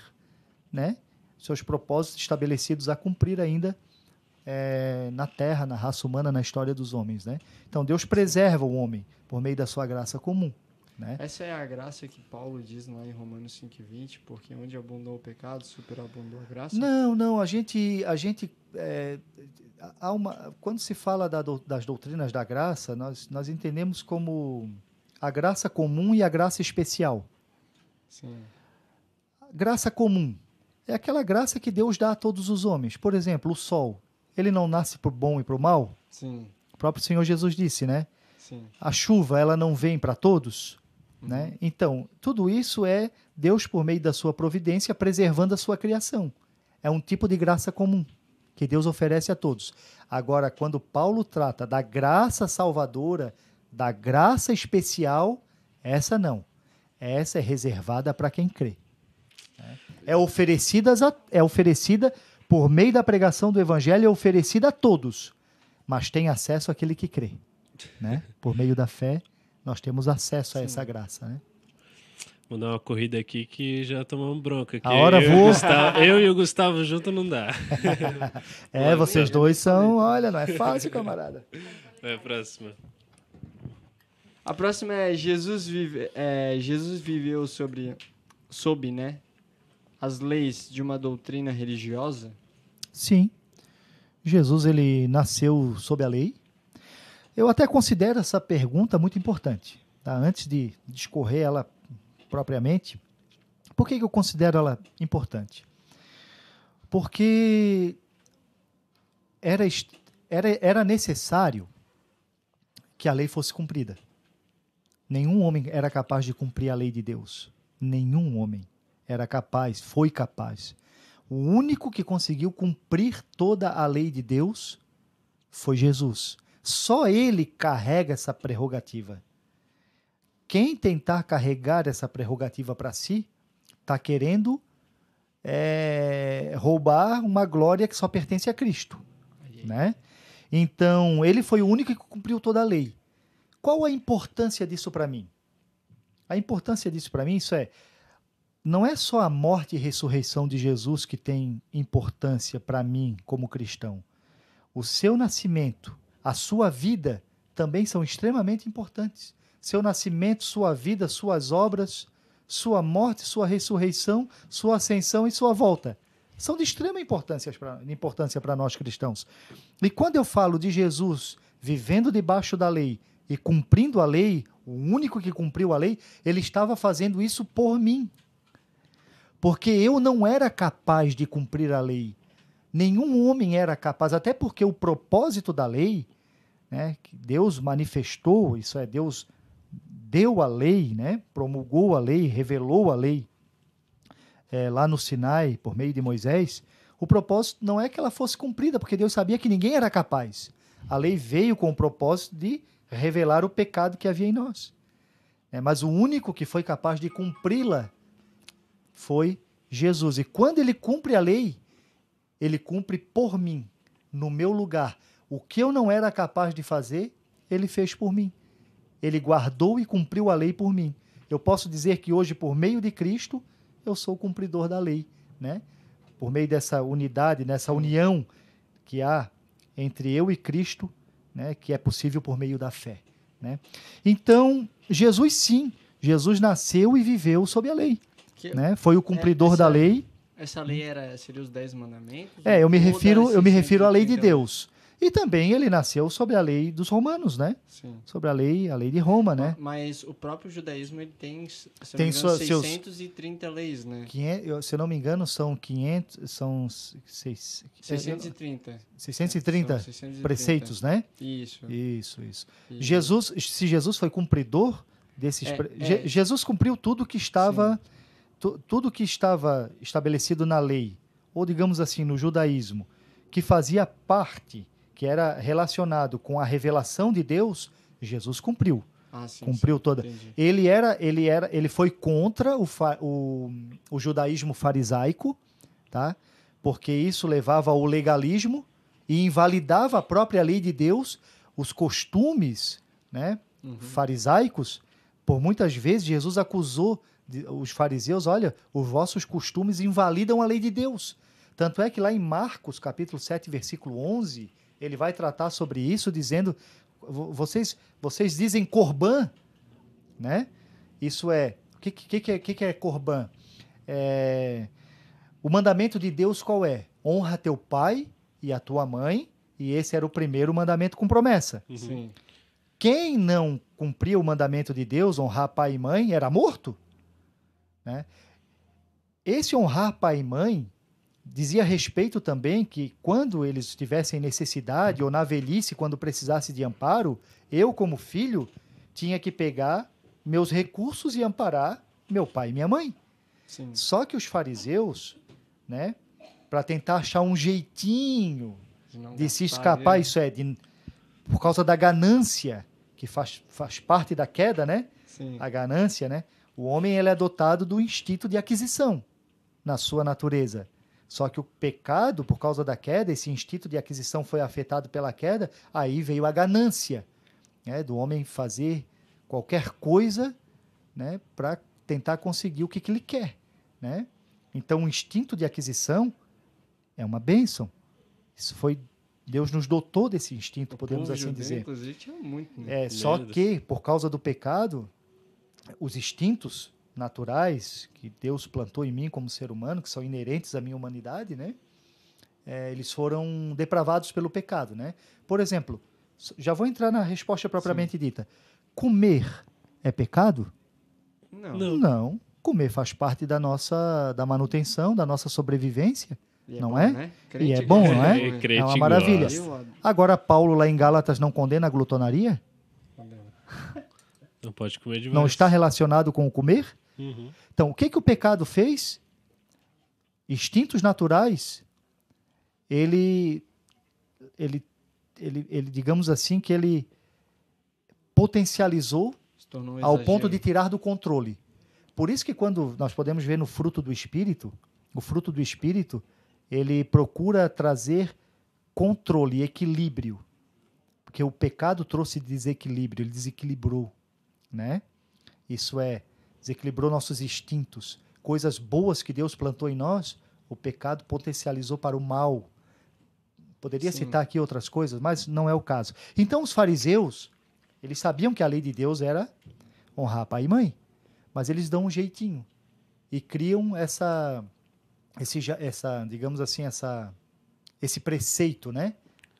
né? Seus propósitos estabelecidos a cumprir ainda é, na Terra, na raça humana, na história dos homens, né? Então Deus preserva o homem por meio da sua graça comum. Né? Essa é a graça que Paulo diz lá em Romanos 5,20, porque onde abundou o pecado, superabundou a graça? Não, não, a gente, a gente é, há uma, quando se fala da, das doutrinas da graça, nós, nós entendemos como a graça comum e a graça especial. Sim. Graça comum é aquela graça que Deus dá a todos os homens. Por exemplo, o sol, ele não nasce para o bom e para o mal? Sim. O próprio Senhor Jesus disse, né? Sim. A chuva, ela não vem para todos? Uhum. Né? Então, tudo isso é Deus, por meio da sua providência, preservando a sua criação. É um tipo de graça comum que Deus oferece a todos. Agora, quando Paulo trata da graça salvadora, da graça especial, essa não. Essa é reservada para quem crê. É oferecida, é oferecida por meio da pregação do evangelho, é oferecida a todos, mas tem acesso àquele que crê. Né? Por meio da fé, nós temos acesso a Sim. essa graça. Né? Vou dar uma corrida aqui que já tomamos bronca. A hora eu voa. Gustavo, eu e o Gustavo junto não dá. é, vocês dois são, olha, não é fácil, camarada. É a próxima. A próxima é Jesus, vive, é, Jesus viveu sobre, sob né, as leis de uma doutrina religiosa? Sim. Jesus ele nasceu sob a lei. Eu até considero essa pergunta muito importante. Tá? Antes de discorrer ela propriamente, por que, que eu considero ela importante? Porque era, era, era necessário que a lei fosse cumprida. Nenhum homem era capaz de cumprir a lei de Deus. Nenhum homem era capaz, foi capaz. O único que conseguiu cumprir toda a lei de Deus foi Jesus. Só ele carrega essa prerrogativa. Quem tentar carregar essa prerrogativa para si está querendo é, roubar uma glória que só pertence a Cristo, né? Então ele foi o único que cumpriu toda a lei. Qual a importância disso para mim? A importância disso para mim isso é não é só a morte e ressurreição de Jesus que tem importância para mim como cristão. O seu nascimento, a sua vida também são extremamente importantes. Seu nascimento, sua vida, suas obras, sua morte, sua ressurreição, sua ascensão e sua volta são de extrema importância para nós cristãos. E quando eu falo de Jesus vivendo debaixo da lei e cumprindo a lei, o único que cumpriu a lei, ele estava fazendo isso por mim. Porque eu não era capaz de cumprir a lei. Nenhum homem era capaz, até porque o propósito da lei, né, que Deus manifestou, isso é, Deus deu a lei, né, promulgou a lei, revelou a lei é, lá no Sinai, por meio de Moisés, o propósito não é que ela fosse cumprida, porque Deus sabia que ninguém era capaz. A lei veio com o propósito de revelar o pecado que havia em nós. É, mas o único que foi capaz de cumpri-la foi Jesus. E quando ele cumpre a lei, ele cumpre por mim, no meu lugar. O que eu não era capaz de fazer, ele fez por mim. Ele guardou e cumpriu a lei por mim. Eu posso dizer que hoje, por meio de Cristo, eu sou o cumpridor da lei, né? Por meio dessa unidade, nessa união que há entre eu e Cristo, né, que é possível por meio da fé, né? Então, Jesus sim, Jesus nasceu e viveu sob a lei, que, né? Foi o cumpridor é, essa, da lei essa lei era seria os dez mandamentos? É, eu me refiro, eu me refiro à lei de Deus. E também ele nasceu sobre a lei dos romanos, né? Sim. Sobre a lei, a lei de Roma, né? Mas o próprio judaísmo ele tem, se tem engano, sua, 630 seus, leis, né? 500, se eu não me engano, são 500, são 6, 630. 630, 630 preceitos, né? Isso. Isso, isso. Jesus, se Jesus foi cumpridor desses, é, é, Jesus cumpriu tudo que estava tudo que estava estabelecido na lei, ou digamos assim, no judaísmo, que fazia parte, que era relacionado com a revelação de Deus, Jesus cumpriu. Ah, sim, cumpriu sim, toda. Entendi. Ele era, ele era, ele foi contra o, o, o judaísmo farisaico, tá? Porque isso levava ao legalismo e invalidava a própria lei de Deus, os costumes, né, uhum. farisaicos. Por muitas vezes Jesus acusou os fariseus, olha, os vossos costumes invalidam a lei de Deus. Tanto é que lá em Marcos, capítulo 7, versículo 11, ele vai tratar sobre isso, dizendo: vocês, vocês dizem corban, né? Isso é. O que, que, que, é, que é corban? É, o mandamento de Deus qual é? Honra teu pai e a tua mãe, e esse era o primeiro mandamento com promessa. Uhum. Sim. Quem não cumpria o mandamento de Deus, honrar pai e mãe, era morto. Né? Esse honrar pai e mãe dizia respeito também que quando eles tivessem necessidade ou na velhice, quando precisasse de amparo, eu, como filho, tinha que pegar meus recursos e amparar meu pai e minha mãe. Sim. Só que os fariseus, né, para tentar achar um jeitinho de se escapar, isso é, de, por causa da ganância, que faz, faz parte da queda, né? Sim. A ganância, né? O homem ele é dotado do instinto de aquisição na sua natureza. Só que o pecado, por causa da queda, esse instinto de aquisição foi afetado pela queda, aí veio a ganância né, do homem fazer qualquer coisa né, para tentar conseguir o que, que ele quer. Né? Então, o instinto de aquisição é uma bênção. Isso foi Deus nos dotou desse instinto, podemos assim judeu, dizer. Inclusive, tinha muito. Né? É, só que, por causa do pecado, os instintos naturais que Deus plantou em mim como ser humano, que são inerentes à minha humanidade, né? É, eles foram depravados pelo pecado, né? Por exemplo, já vou entrar na resposta propriamente Sim. dita. Comer é pecado? Não. Não. Não. Comer faz parte da nossa da manutenção, da nossa sobrevivência. É não bom, é? Né? E é bom, não é? É, é uma maravilha. Agora, Paulo lá em Gálatas não condena a glutonaria? Não pode comer demais. Não está relacionado com o comer? Uhum. Então, o que, que o pecado fez? Instintos naturais, ele, ele, ele, ele, digamos assim, que ele potencializou um ao ponto de tirar do controle. Por isso que quando nós podemos ver no fruto do Espírito, o fruto do Espírito, ele procura trazer controle, equilíbrio. Porque o pecado trouxe desequilíbrio, ele desequilibrou, né? Isso é, desequilibrou nossos instintos. Coisas boas que Deus plantou em nós, o pecado potencializou para o mal. Poderia Sim. citar aqui outras coisas, mas não é o caso. Então os fariseus, eles sabiam que a lei de Deus era honrar pai e mãe, mas eles dão um jeitinho e criam essa esse essa, digamos assim, essa esse preceito, né?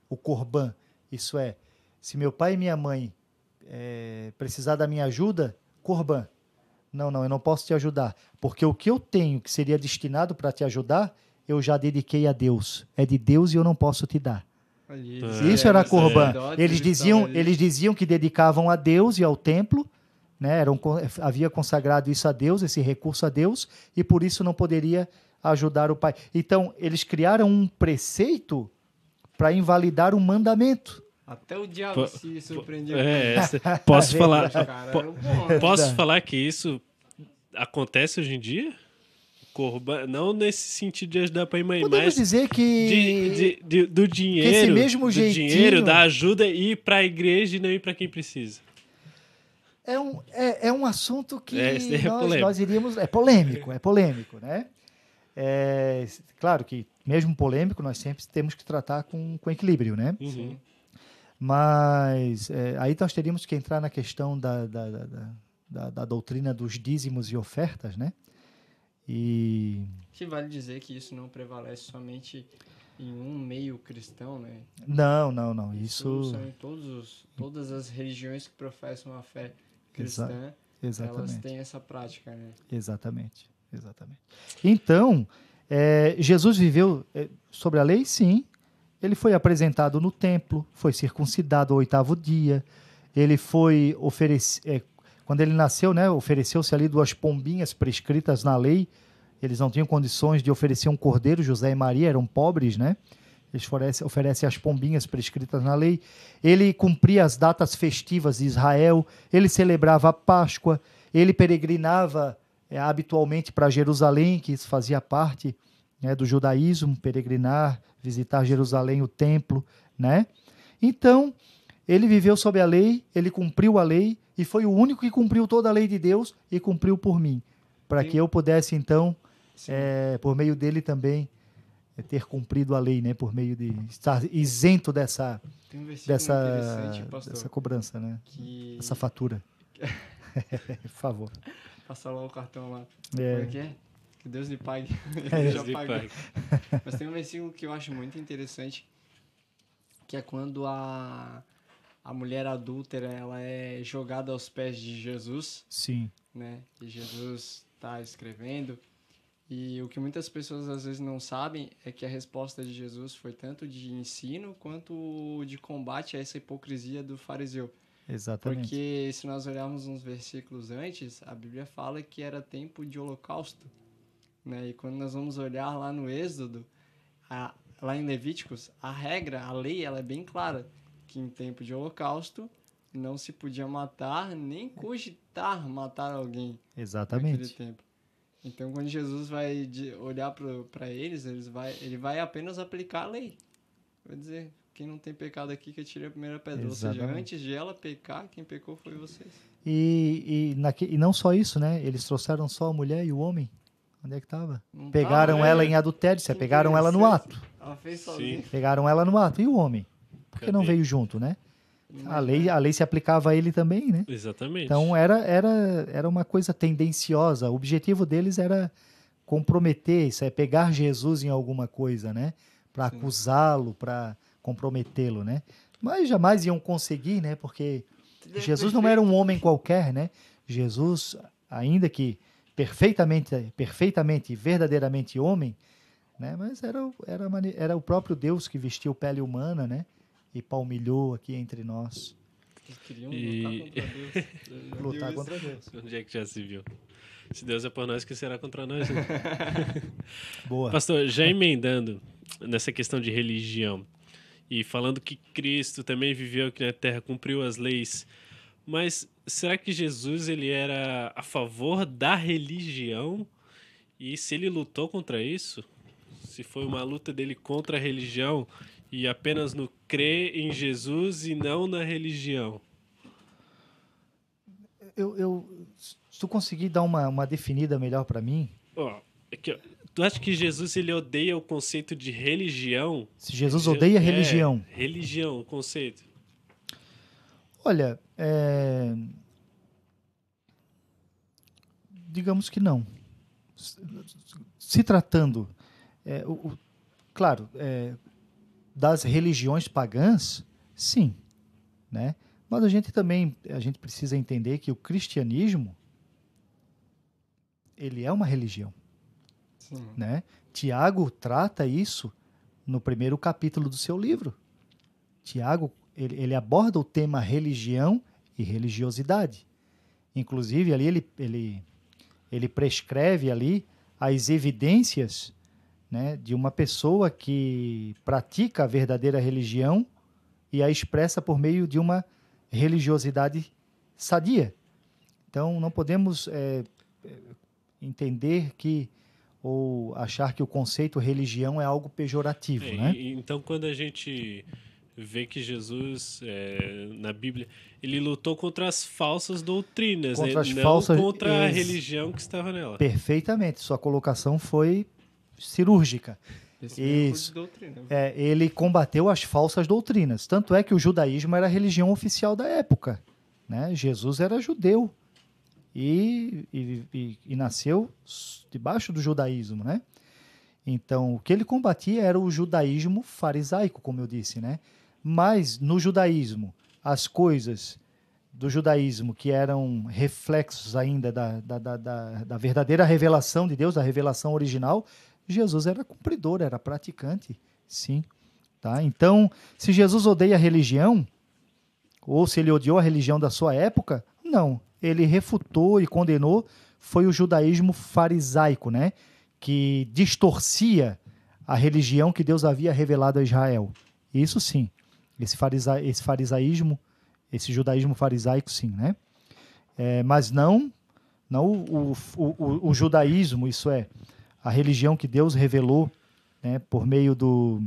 O corban, isso é, se meu pai e minha mãe eh, precisar da minha ajuda, corban. Não, não, eu não posso te ajudar, porque o que eu tenho que seria destinado para te ajudar, eu já dediquei a Deus. É de Deus e eu não posso te dar. Ali, É. Isso era corban. Eles diziam, eles diziam que dedicavam a Deus e ao templo, né? Eram, con- havia consagrado isso a Deus, esse recurso a Deus, e por isso não poderia ajudar o pai. Então, eles criaram um preceito para invalidar um mandamento. Até o diabo Pô, se surpreendeu. É, essa- posso falar, po- né? posso falar que isso acontece hoje em dia? Corban, não nesse sentido de ajudar pai e mãe, Podemos mas dizer que de, de- de- do dinheiro, mesmo do jeitinho- dinheiro, da ajuda ir para a igreja e não ir para quem precisa. é um, é, é um assunto que É, esse é nós, nós iríamos. É polêmico, é polêmico, né? É, claro que, mesmo polêmico, nós sempre temos que tratar com, com equilíbrio, né? Uhum. Mas é, aí nós teríamos que entrar na questão da, da, da, da- da- doutrina dos dízimos e ofertas, né? E Que vale dizer que isso não prevalece somente em um meio cristão, né? não, não, não. Isso são em todos os, todas as religiões que professam a fé cristã, elas exatamente, têm essa prática, né? exatamente, exatamente. Então é, Jesus viveu é, sobre a lei, sim. Ele foi apresentado no templo, foi circuncidado ao oitavo dia. Ele foi oferecido quando ele nasceu, né? Ofereceu-se ali duas pombinhas prescritas na lei. Eles não tinham condições de oferecer um cordeiro. José e Maria eram pobres, né? Eles oferecem, oferecem as pombinhas prescritas na lei. Ele cumpria as datas festivas de Israel. Ele celebrava a Páscoa. Ele peregrinava é, habitualmente para Jerusalém, que isso fazia parte né, do judaísmo, peregrinar, visitar Jerusalém, o templo, né? Então, ele viveu sob a lei, ele cumpriu a lei e foi o único que cumpriu toda a lei de Deus e cumpriu por mim, para que eu pudesse então, é, por meio dele também é, ter cumprido a lei, né? Por meio de estar isento dessa um dessa pastor, dessa cobrança, né? que... Essa fatura. por favor. Passa lá o cartão lá. Como é É, que é? Que Deus lhe pague. É. Ele já Deus lhe pagou. pague. Mas tem um versículo que eu acho muito interessante, que é quando a, a mulher adúltera ela é jogada aos pés de Jesus, sim, né? E Jesus está escrevendo. E o que muitas pessoas às vezes não sabem é que a resposta de Jesus foi tanto de ensino quanto de combate a essa hipocrisia do fariseu. exatamente. Porque se nós olharmos uns versículos antes, a Bíblia fala que era tempo de holocausto. Né? E quando nós vamos olhar lá no Êxodo, a- lá em Levíticos, a regra, a lei, ela é bem clara. Que em tempo de holocausto não se podia matar, nem cogitar matar alguém naquele Exatamente. tempo. Então, quando Jesus vai de- olhar para eles, eles vai, ele vai apenas aplicar a lei. Vai dizer, quem não tem pecado aqui que atire a primeira pedra. Ou seja, Exatamente. antes de ela pecar, quem pecou foi vocês. E, e, naque- e não só isso, né? Eles trouxeram só a mulher e o homem. Onde é que estava? Não Pegaram tá, ela né? em adultério, se Que pegaram ela no interessante. ato. Ela fez sozinha. Pegaram ela no ato. E o homem? Por que não veio junto, né? A lei, a lei se aplicava a ele também, né? Exatamente. Então era, era, era uma coisa tendenciosa. O objetivo deles era comprometer, isso é pegar Jesus em alguma coisa, né? Para acusá-lo, para comprometê-lo, né? Mas jamais iam conseguir, né? Porque é Jesus não era um homem qualquer, né? Jesus, ainda que perfeitamente, perfeitamente, verdadeiramente homem, né? Mas era, o- era, era o próprio Deus que vestiu pele humana, né? E palmilhou aqui entre nós. Eles queriam E- lutar contra Deus. Lutar contra Deus. Onde é que já se viu? Se Deus é por nós, que será contra nós? né? Boa. Pastor, já emendando nessa questão de religião e falando que Cristo também viveu aqui na Terra, cumpriu as leis, mas será que Jesus ele era a favor da religião? E se ele lutou contra isso? Se foi uma luta dele contra a religião e apenas no crer em Jesus e não na religião? Eu, eu, se tu conseguir dar uma, uma definida melhor para mim, Ó, aqui, ó. Tu acha que Jesus ele odeia o conceito de religião? se Jesus odeia É, religião, religião, o conceito. Olha, é, digamos que não. Se- tratando, é, o- o- claro, é, das religiões pagãs, sim, né? Mas a gente também a gente precisa entender que o cristianismo ele é uma religião. Sim. né? Tiago trata isso no primeiro capítulo do seu livro. Tiago ele, ele aborda o tema religião e religiosidade. Inclusive ali ele, ele, ele prescreve ali as evidências né, de uma pessoa que pratica a verdadeira religião e a expressa por meio de uma religiosidade sadia. Então não podemos eh, eh, entender que ou achar que o conceito religião é algo pejorativo, É, né? então, quando a gente vê que Jesus, é, na Bíblia, ele lutou contra as falsas doutrinas, Contra né? as não falsas- contra a ex- religião que estava nela. Perfeitamente, sua colocação foi cirúrgica. Esse mesmo Isso. de doutrina. É, ele combateu as falsas doutrinas. Tanto é que o judaísmo era a religião oficial da época. Né? Jesus era judeu e, e, e- e nasceu debaixo do judaísmo. Né? Então, o que ele combatia era o judaísmo farisaico, como eu disse. Né? Mas no judaísmo, as coisas do judaísmo que eram reflexos ainda da, da, da, da, da verdadeira revelação de Deus, da revelação original, Jesus era cumpridor, era praticante, sim. Tá? Então, se Jesus odeia a religião, ou se ele odiou a religião da sua época, não. Ele refutou e condenou foi o judaísmo farisaico, né? que distorcia a religião que Deus havia revelado a Israel. Isso sim. Esse, farisa, esse farisaísmo, esse judaísmo farisaico, sim. Né? É, mas não, não o, o, o, o judaísmo, isso é, a religião que Deus revelou né, por meio do,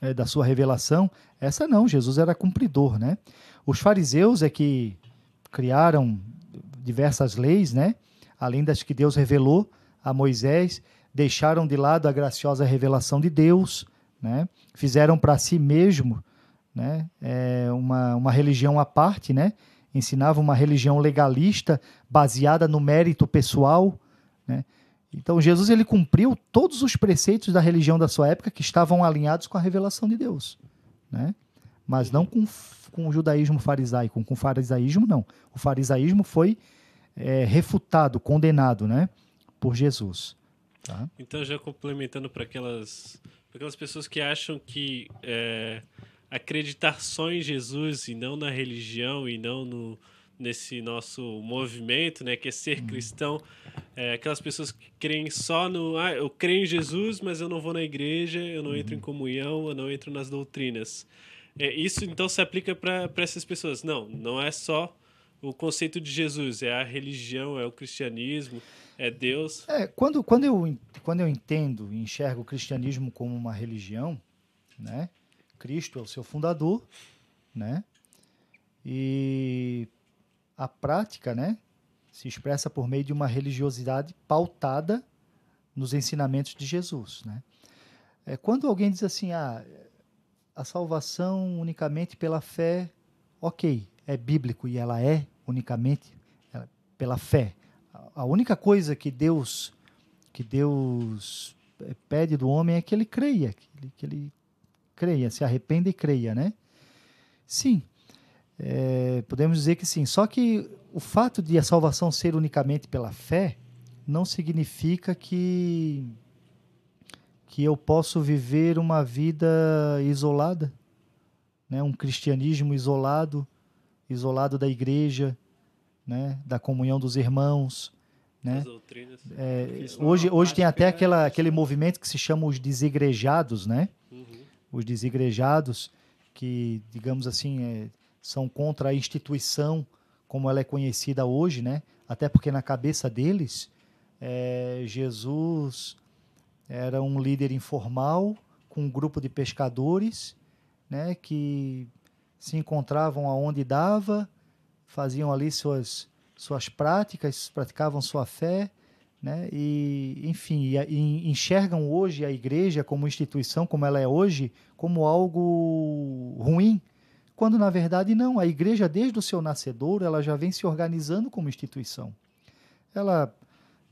é, da sua revelação, essa não, Jesus era cumpridor. Né? Os fariseus é que criaram diversas leis, né, além das que Deus revelou a Moisés, deixaram de lado a graciosa revelação de Deus, né, fizeram para si mesmo né, é, uma, uma religião à parte, né, ensinavam uma religião legalista baseada no mérito pessoal. Né, então Jesus ele cumpriu todos os preceitos da religião da sua época que estavam alinhados com a revelação de Deus, né? Mas não com, com o judaísmo farisaico, com o farisaísmo não. O farisaísmo foi é, refutado, condenado, né, por Jesus. Tá? Então, já complementando para aquelas, aquelas pessoas que acham que é, acreditar só em Jesus e não na religião e não no, nesse nosso movimento, né, que é ser cristão, é, aquelas pessoas que creem só no, ah, eu creio em Jesus, mas eu não vou na igreja, eu não entro em comunhão, eu não entro nas doutrinas. É, isso então se aplica para essas pessoas. Não, não é só o conceito de Jesus, é a religião, é o cristianismo, é Deus. É, quando, quando, eu, quando eu entendo e enxergo o cristianismo como uma religião, né? Cristo é o seu fundador, né? E a prática, né? Se expressa por meio de uma religiosidade pautada nos ensinamentos de Jesus, né? É, quando alguém diz assim, ah, a salvação unicamente pela fé, ok, é bíblico e ela é unicamente ela- pela fé. A- única coisa que Deus que Deus eh, pede do homem é que ele creia, que ele, que ele creia, se arrependa e creia, né? Sim, eh, podemos dizer que sim. Só que o fato de a salvação ser unicamente pela fé não significa que que eu posso viver uma vida isolada, né? Um cristianismo isolado isolado da igreja, né? da comunhão dos irmãos. Né? É, hoje, é hoje tem até prática, aquela, aquele movimento que se chama os desigrejados, né? Uhum. Os desigrejados, que, digamos assim, é, são contra a instituição como ela é conhecida hoje, né? Até porque na cabeça deles, é, Jesus era um líder informal com um grupo de pescadores, né? Que se encontravam aonde dava, faziam ali suas suas práticas, praticavam sua fé, né? E, enfim, e, a- e enxergam hoje a igreja como instituição, como ela é hoje, como algo ruim, quando na verdade não. A igreja, desde o seu nascedor, ela já vem se organizando como instituição. Ela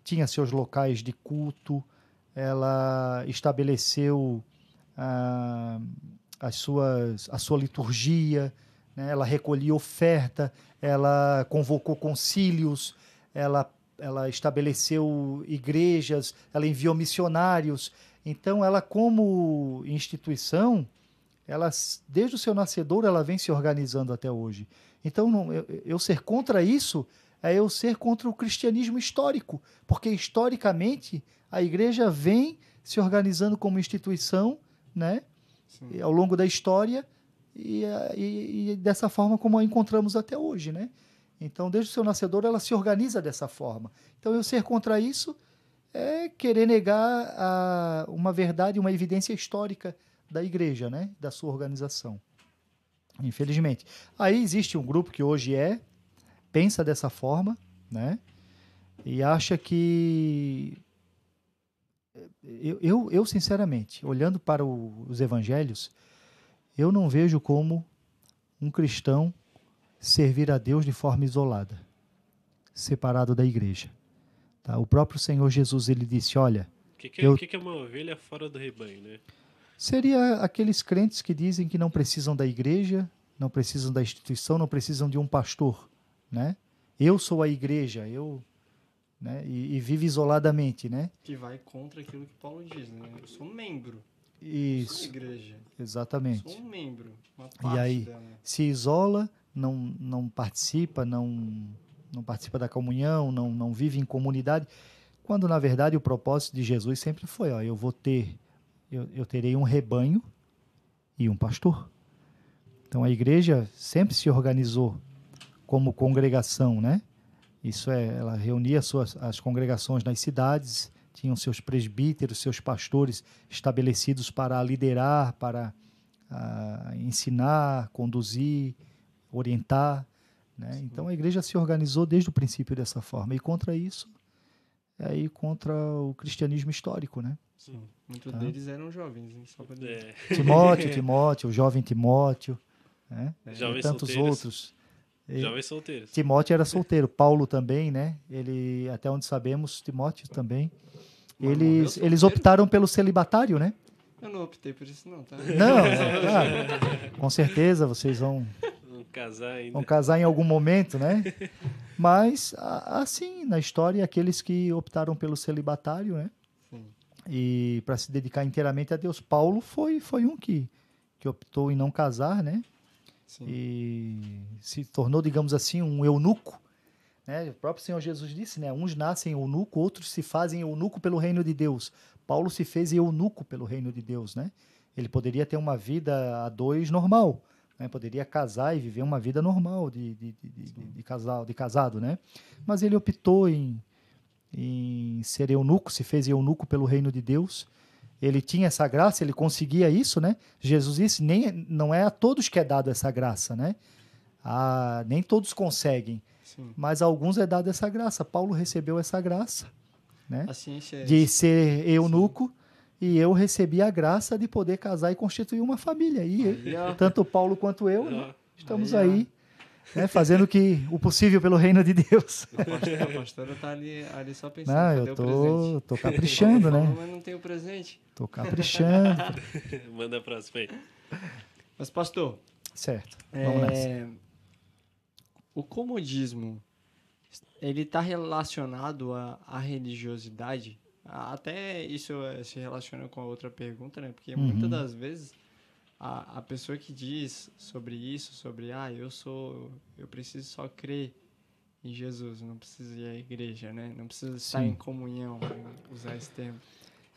tinha seus locais de culto, ela estabeleceu ah, as suas, a sua liturgia, né? ela recolhia oferta, ela convocou concílios, ela, ela estabeleceu igrejas, ela enviou missionários. Então, ela, como instituição, ela, desde o seu nascedor, ela vem se organizando até hoje. Então, não- eu, eu ser contra isso é eu ser contra o cristianismo histórico, porque historicamente a igreja vem se organizando como instituição, né? Sim. ao longo da história e, e- e dessa forma como a encontramos até hoje, né? Então, desde o seu nascedor, ela se organiza dessa forma. Então, eu ser contra isso é querer negar a, uma verdade, uma evidência histórica da igreja, né? Da sua organização. Infelizmente. Aí existe um grupo que hoje é, pensa dessa forma, né? E acha que eu, eu, eu, sinceramente, olhando para o- os evangelhos, eu não vejo como um cristão servir a Deus de forma isolada, separado da igreja. Tá? O próprio Senhor Jesus ele disse: Olha, O que, que, é- Eu- que que é uma ovelha fora do rebanho, né? seria aqueles crentes que dizem que não precisam da igreja, não precisam da instituição, não precisam de um pastor, né? Eu sou a igreja, eu, né? E, e vive isoladamente, né? Que vai contra aquilo que Paulo diz, né? Eu sou um membro. Sou Isso, igreja. exatamente. Sou um membro. Uma parte aí? dela. se isola, não, não participa, não, não participa da comunhão, não, não vive em comunidade, quando na verdade o propósito de Jesus sempre foi, ó, eu vou ter, eu, eu terei um rebanho e um pastor. Então a igreja sempre se organizou como congregação, né? Isso é, ela reunia suas, as congregações nas cidades, tinham seus presbíteros, seus pastores estabelecidos para liderar, para ah, ensinar, conduzir, orientar. Né? Então a igreja se organizou desde o princípio dessa forma. E contra isso, é aí contra o cristianismo histórico. Né? Sim. Muitos Tá. deles eram jovens, hein? Só pra dizer. É, Timóteo, Timóteo, o jovem Timóteo, né? Jovens e tantos solteiros. outros. Jovens solteiros. Timóteo era solteiro, Paulo também, né? Ele, até onde sabemos, Timóteo também. Eles, eles optaram pelo celibatário, né? Eu não optei por isso, não, tá? Não, é, claro. Com certeza vocês Vão casar ainda. vão casar em algum momento, né? Mas, assim, na história, aqueles que optaram pelo celibatário, né? Sim. E para se dedicar inteiramente a Deus. Paulo foi, foi um que, que optou em não casar, né? Sim. e se tornou, digamos assim, um eunuco. Né? O próprio Senhor Jesus disse, né? uns nascem eunuco, outros se fazem eunuco pelo reino de Deus. Paulo se fez eunuco pelo reino de Deus. Né? Ele poderia ter uma vida a dois normal, né? poderia casar e viver uma vida normal de, de, de, de, casal, de casado. Né? Mas ele optou em, em ser eunuco, se fez eunuco pelo reino de Deus. Ele tinha essa graça, ele conseguia isso, né? Jesus disse, nem, não é a todos que é dado essa graça, né? Ah, nem todos conseguem, Sim. mas a alguns é dada essa graça. Paulo recebeu essa graça, né? A é De ser eunuco e eu recebi a graça de poder casar e constituir uma família. E Aí, ó. tanto Paulo quanto eu né, estamos Aí, né, fazendo o que o possível pelo reino de Deus. A pastora, a pastora tá ali, ali só pensando, Não, eu o presente? tô, tô caprichando, né? Mas não tem o presente. Tô caprichando. Manda a próxima aí. Mas, pastor, Certo, vamos nessa. é, o comodismo, ele está relacionado à, à religiosidade? Até isso eh, se relaciona com a outra pergunta, né? Porque Uhum. muitas das vezes a, a pessoa que diz sobre isso, sobre, ah, eu sou, eu preciso só crer em Jesus, não preciso ir à igreja, né? Não preciso estar Sim. em comunhão, usar esse termo.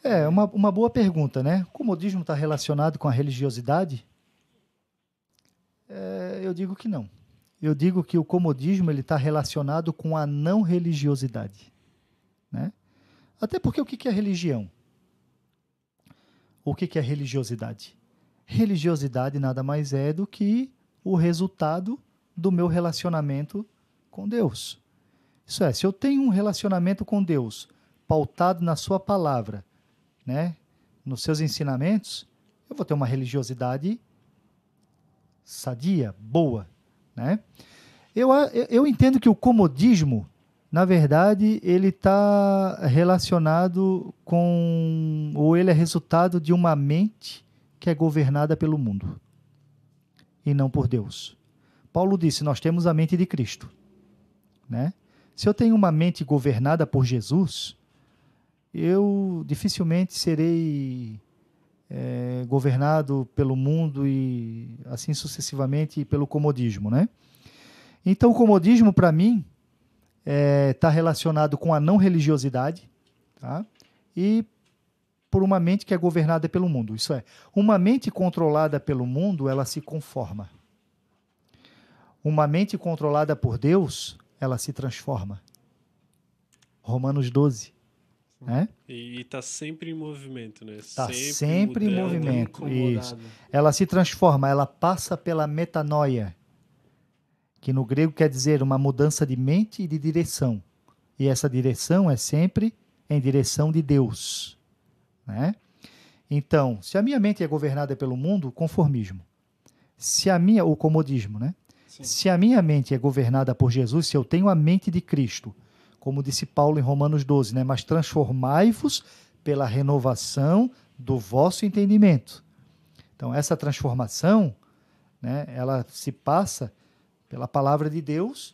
É, uma, uma boa pergunta, né? O comodismo está relacionado com a religiosidade? É, eu digo que não. Eu digo que o comodismo ele está relacionado com a não religiosidade, né? Até porque o que é religião? O que é religiosidade? Religiosidade nada mais é do que o resultado do meu relacionamento com Deus. Isso é, se eu tenho um relacionamento com Deus pautado na Sua palavra, né, nos seus ensinamentos, eu vou ter uma religiosidade sadia, boa, né? Eu eu entendo que o comodismo, na verdade, ele está relacionado com, ou ele é resultado de uma mente que é governada pelo mundo e não por Deus. Paulo disse: nós temos a mente de Cristo, né? Se eu tenho uma mente governada por Jesus, eu dificilmente serei eh, governado pelo mundo e assim sucessivamente pelo comodismo, né? Então, o comodismo para mim está relacionado com a não religiosidade, tá? E por uma mente que é governada pelo mundo. Isso é, uma mente controlada pelo mundo, ela se conforma. Uma mente controlada por Deus, ela se transforma. Romanos 12. Né? E, e tá sempre em movimento, né? Tá sempre em mudando. movimento. Incomodado. Ela se transforma, ela passa pela metanoia, que no grego quer dizer uma mudança de mente e de direção. E essa direção é sempre em direção de Deus. Né? Então, se a minha mente é governada pelo mundo, conformismo. Se a minha, o comodismo, né? Sim. Se a minha mente é governada por Jesus, se eu tenho a mente de Cristo, como disse Paulo em Romanos 12, né? mas transformai-vos pela renovação do vosso entendimento. Então, essa transformação, né, ela se passa pela palavra de Deus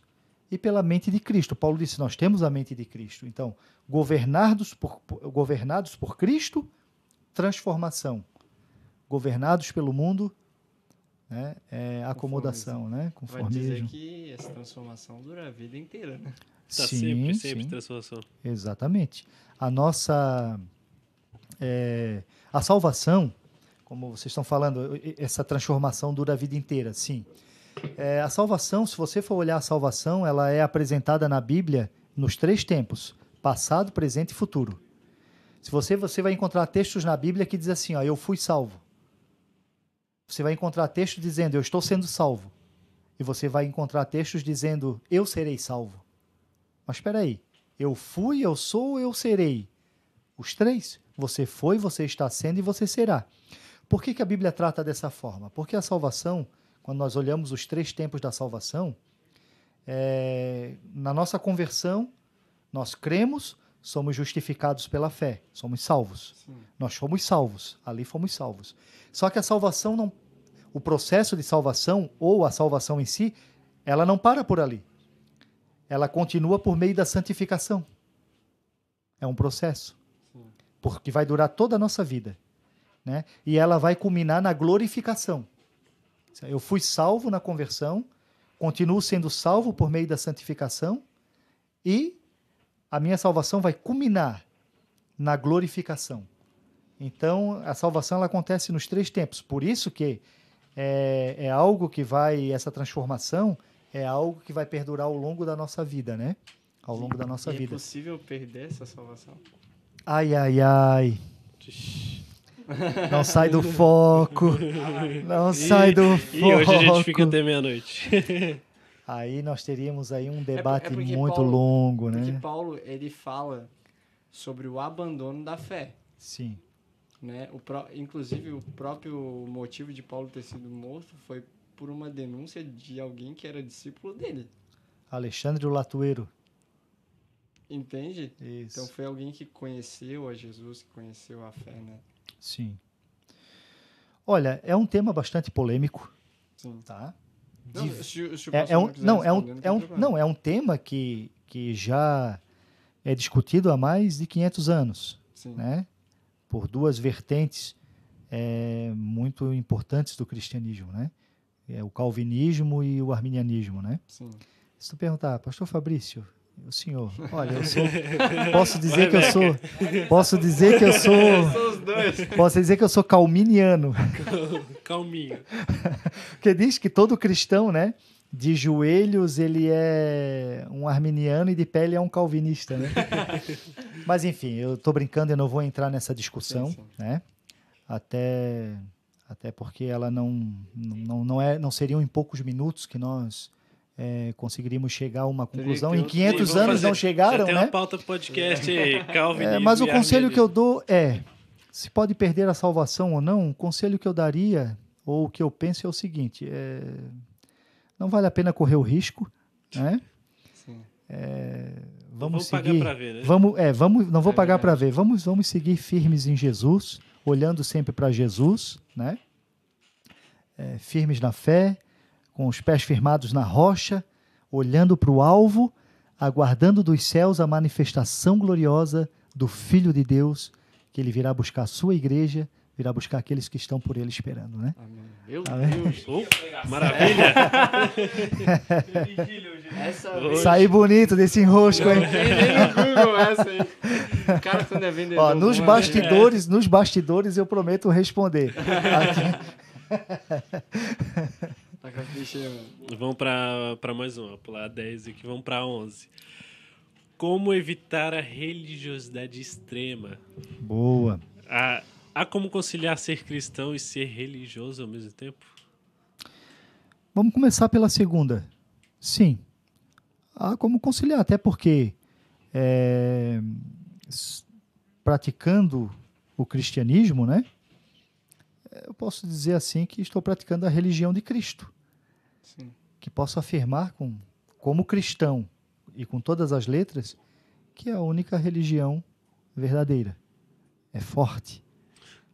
e pela mente de Cristo. Paulo disse: Nós temos a mente de Cristo. Então, governados por, governados por Cristo, transformação. Governados pelo mundo, né, é acomodação, né, Vai dizer conformismo. que essa transformação dura a vida inteira, né? Tá sim, sempre, sempre sim. transformação. Exatamente. A nossa. é, a salvação, como vocês estão falando, essa transformação dura a vida inteira, sim. É, a salvação, se você for olhar a salvação, ela é apresentada na Bíblia nos três tempos: passado, presente e futuro. Se você, você vai encontrar textos na Bíblia que diz assim: ó, eu fui salvo. Você vai encontrar textos dizendo eu estou sendo salvo. E você vai encontrar textos dizendo eu serei salvo. Mas espera aí, eu fui, eu sou, eu serei. Os três. Você foi, você está sendo e você será. Por que, que a Bíblia trata dessa forma? Porque a salvação, quando nós olhamos os três tempos da salvação, é, na nossa conversão, nós cremos, somos justificados pela fé, somos salvos. Sim. Nós fomos salvos, ali fomos salvos. Só que a salvação não. O processo de salvação, ou a salvação em si, ela não para por ali. Ela continua por meio da santificação. É um processo. Sim. Porque vai durar toda a nossa vida. Né? E ela vai culminar na glorificação. Eu fui salvo na conversão, continuo sendo salvo por meio da santificação, e a minha salvação vai culminar na glorificação. Então, a salvação ela acontece nos três tempos. Por isso que é, é algo que vai, essa transformação é algo que vai perdurar ao longo da nossa vida, né? Ao longo da nossa É vida. possível perder essa salvação? Ai, ai, ai. Não sai do foco. Não sai do foco. E hoje a gente fica até meia-noite. Aí nós teríamos aí um debate é porque muito Paulo- longo, Porque né? Paulo, ele fala sobre o abandono da fé. Sim. Né? O pró- inclusive, o próprio motivo de Paulo ter sido morto foi por uma denúncia de alguém que era discípulo dele. Alexandre o Latueiro. Entende? Isso. Então foi alguém que conheceu a Jesus, que conheceu a fé, né? Sim. Olha, é um tema bastante polêmico, Sim. tá? Não, De- se, se É, é um, não, é um, é um, problema. não, é um tema que, que já é discutido há mais de 500 anos, Sim. né? Por duas vertentes é, muito importantes do cristianismo, né? É o calvinismo e o arminianismo, né? Sim. Se tu perguntar, pastor Fabrício, o senhor, olha, eu sou, posso dizer que eu sou, posso dizer que eu sou, dois. posso dizer que eu sou calminiano, Calminho. porque diz que todo cristão, né, de joelhos ele é um arminiano e de pele é um calvinista, né? Mas enfim, eu tô brincando, eu não vou entrar nessa discussão, Sim, sim. né? Até até porque ela não não, não é não seriam em poucos minutos que nós é, conseguiríamos chegar a uma conclusão. Em outros- 500 Vamos anos fazer- não chegaram, Já tem né? uma pauta podcast aí, Calvin. É, mas o conselho que eu dou é: se pode perder a salvação ou não, o conselho que eu daria, ou o que eu penso é o seguinte: é, não vale a pena correr o risco, né? Sim. Vamos Vamos pagar seguir. pra ver, né? Vamos, é, vamos, não vou É pagar para ver. Vamos, vamos seguir firmes em Jesus, olhando sempre para Jesus, né? É, firmes na fé, com os pés firmados na rocha, olhando para o alvo, aguardando dos céus a manifestação gloriosa do Filho de Deus, que ele virá buscar a sua igreja, virá buscar aqueles que estão por ele esperando, né? Amém. Meu Amém. Deus. Oh, maravilha. Essa Sair bonito desse enrosco, hein? Essa cara quando é vendedor. Ó, nos né? bastidores, nos bastidores eu prometo responder. Tá com a ficha aí, mano. Vamos pra, pra mais uma, pular 10 aqui, vamos pra 11. Como evitar a religiosidade extrema? Boa. Há, há como conciliar ser cristão e ser religioso ao mesmo tempo? Vamos começar pela segunda. Sim. Há como conciliar, até porque é, praticando o cristianismo, né? Eu posso dizer assim que estou praticando a religião de Cristo, Sim. que posso afirmar com, como cristão e com todas as letras que é a única religião verdadeira. É forte,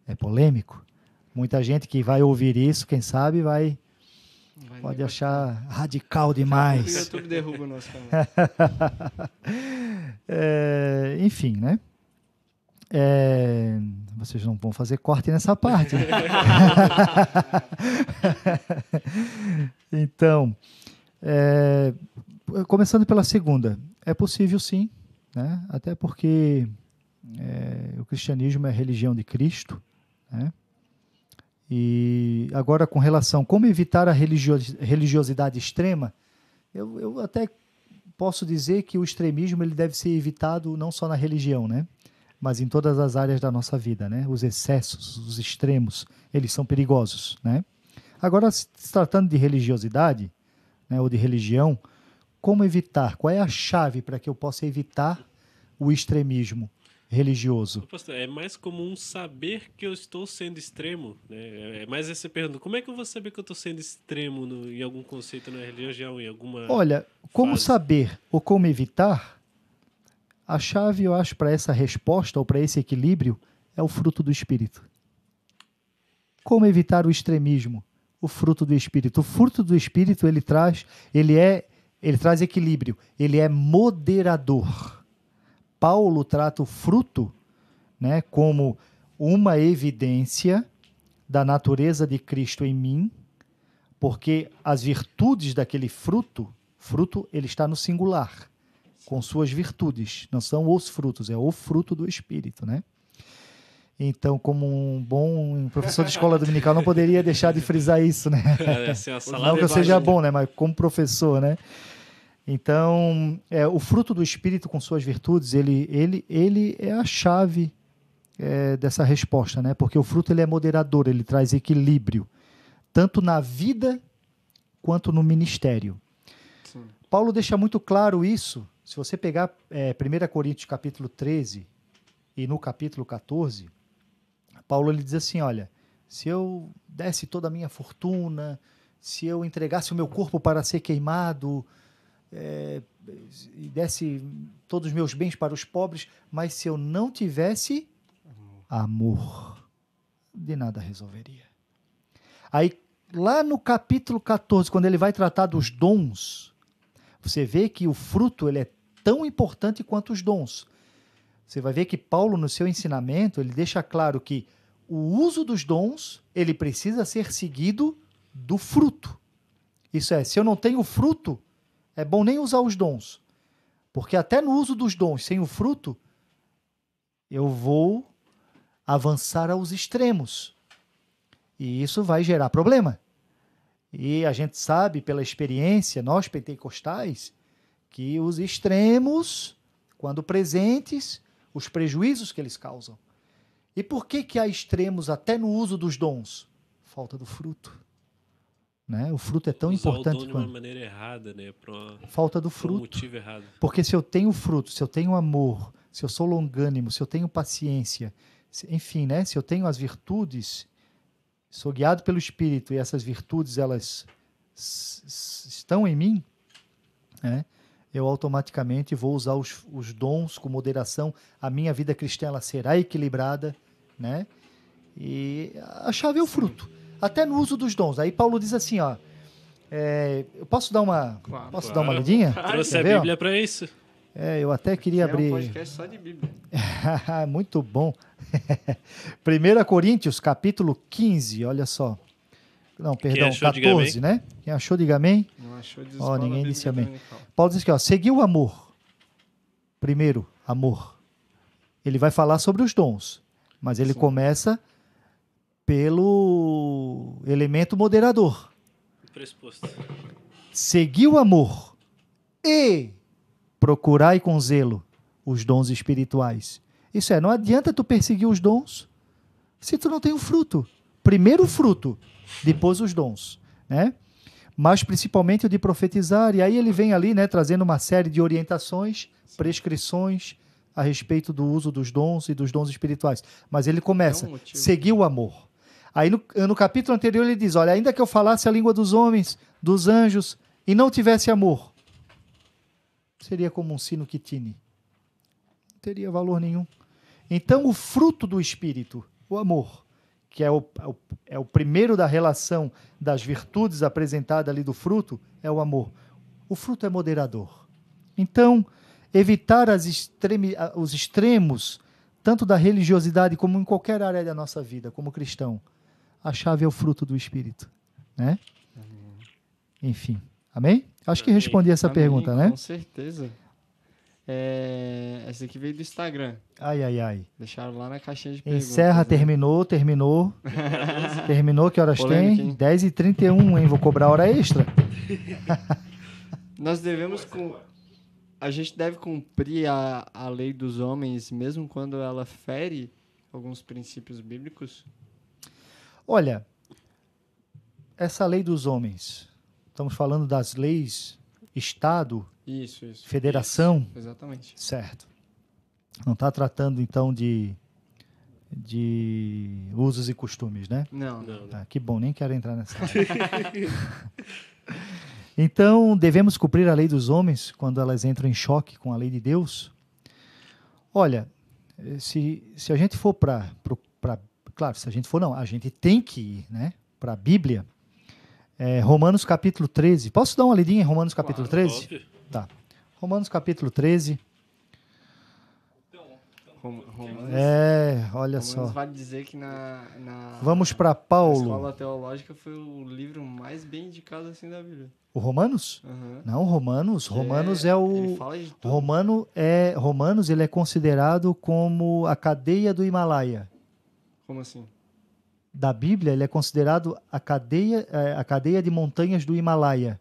é polêmico. Muita gente que vai ouvir isso, quem sabe, vai Vai pode achar radical O demais. YouTube derruba o nosso canal. É, enfim, né? É, vocês não vão fazer corte nessa parte. né? então, é, começando pela segunda, é possível sim, né? Até porque é, o cristianismo é religião de Cristo, né? E agora com relação como evitar a religio- religiosidade extrema, eu, eu até posso dizer que o extremismo ele deve ser evitado não só na religião, né? Mas em todas as áreas da nossa vida, né? Os excessos, os extremos, eles são perigosos, né? Agora, se tratando de religiosidade, né, ou de religião, como evitar? Qual é a chave para que eu possa evitar o extremismo religioso? É mais comum saber que eu estou sendo extremo, né? É mais essa pergunta. Como é que eu vou saber que eu estou sendo extremo no- em algum conceito na religião, em alguma... Olha, como fase. saber ou como evitar? A chave, eu acho, para essa resposta ou para esse equilíbrio é o fruto do Espírito. Como evitar o extremismo? O fruto do Espírito. O fruto do Espírito ele traz, ele é, ele traz equilíbrio. Ele é moderador. Paulo trata o fruto, né, como uma evidência da natureza de Cristo em mim, porque as virtudes daquele fruto, fruto ele está no singular, com suas virtudes, não são os frutos, é o fruto do Espírito, né? Então, como um bom professor de escola dominical, não poderia deixar de frisar isso, né? É, assim, Não que eu seja bom, né? Mas como professor, né? Então, é, o fruto do Espírito com suas virtudes, ele, ele, ele é a chave é, dessa resposta, né? Porque o fruto ele é moderador, ele traz equilíbrio, tanto na vida quanto no ministério. Sim. Paulo deixa muito claro isso. Se você pegar é, 1 Coríntios capítulo 13 e no capítulo 14, Paulo ele diz assim, olha, se eu desse toda a minha fortuna, se eu entregasse o meu corpo para ser queimado, é, e desse todos os meus bens para os pobres, mas se eu não tivesse amor, de nada resolveria. Aí, lá no capítulo 14, quando ele vai tratar dos dons, você vê que o fruto ele é tão importante quanto os dons. Você vai ver que Paulo, no seu ensinamento, ele deixa claro que o uso dos dons, ele precisa ser seguido do fruto. Isso é, se eu não tenho fruto, é bom nem usar os dons. Porque até no uso dos dons, sem o fruto, eu vou avançar aos extremos. E isso vai gerar problema. E a gente sabe pela experiência, nós pentecostais, que os extremos, quando presentes, os prejuízos que eles causam. E por que que há extremos até no uso dos dons? Falta do fruto. Né? O fruto é tão Usar importante o dom de uma maneira errada, né? Uma, falta do pra um fruto. motivo errado. Porque se eu tenho fruto, se eu tenho amor, se eu sou longânimo, se eu tenho paciência, se- enfim, né? Se eu tenho as virtudes, sou guiado pelo Espírito e essas virtudes elas estão em mim, né? Eu automaticamente vou usar os, os dons com moderação. A minha vida cristã ela será equilibrada, né? E a chave é o fruto. Até no uso dos dons. Aí Paulo diz assim, ó. é, eu posso dar uma, Claro. posso Claro. dar uma olhadinha? Trouxe Quer a ver? Bíblia pra isso. É, eu até queria É um abrir. podcast só de Bíblia. Muito bom. 1 Coríntios, capítulo 15, olha só. Não, perdão, achou, diga 14, né? Quem achou, diga amém. Não achou de Ó, ninguém disse amém. dominical. Paulo diz aqui, ó, seguiu o amor. Primeiro, amor. Ele vai falar sobre os dons, mas ele Sim. começa pelo elemento moderador. Pressuposto. Segui o amor e procurai com zelo os dons espirituais. Isso é, não adianta tu perseguir os dons se tu não tem o fruto. Primeiro o fruto, depois os dons, né? Mas principalmente o de profetizar, e aí ele vem ali, né, trazendo uma série de orientações, prescrições a respeito do uso dos dons e dos dons espirituais. Mas ele começa, É um seguir o amor. Aí no, no capítulo anterior ele diz, olha, ainda que eu falasse a língua dos homens, dos anjos, e não tivesse amor, seria como um sino que tine. Não teria valor nenhum. Então, o fruto do Espírito, o amor, que é o, é o, é o primeiro da relação das virtudes apresentada ali do fruto, é o amor. O fruto é moderador. Então, evitar os extremos, tanto da religiosidade como em qualquer área da nossa vida, como cristão, a chave é o fruto do Espírito. Né? Enfim. Amém? Acho que respondi essa Amém, pergunta, né? Com certeza. É, essa aqui veio do Instagram. Ai, ai, ai. Deixaram lá na caixinha de perguntas. Encerra, né? terminou, terminou. terminou, que horas Polêmica, tem? hein? 10h31, hein? Vou cobrar hora extra. Nós devemos. cum- A gente deve cumprir a, a lei dos homens, mesmo quando ela fere alguns princípios bíblicos? Olha, essa lei dos homens, estamos falando das leis Estado, Isso, isso. Federação, Exatamente. certo. Não está tratando então de, de usos e costumes, né? Não, não. Ah, que bom, nem quero entrar nessa. então, devemos cumprir a lei dos homens quando elas entram em choque com a lei de Deus? Olha, se, se a gente for para. Claro, se a gente for, não, a gente tem que ir né, para a Bíblia. É, Romanos capítulo 13. Posso dar uma lidinha em Romanos capítulo Claro, 13? Óbvio. Tá. Romanos capítulo 13. Rom- Romanos, É, olha Romanos só. vale dizer que na, na Vamos para Paulo. escola teológica foi o livro mais bem indicado assim da Bíblia. O Romanos? Aham. Não, Romanos. Romanos é, Ele o. fala de tudo. Romano é Romanos ele é considerado como a cadeia do Himalaia. Como assim? Da Bíblia ele é considerado a cadeia é, a cadeia de montanhas do Himalaia.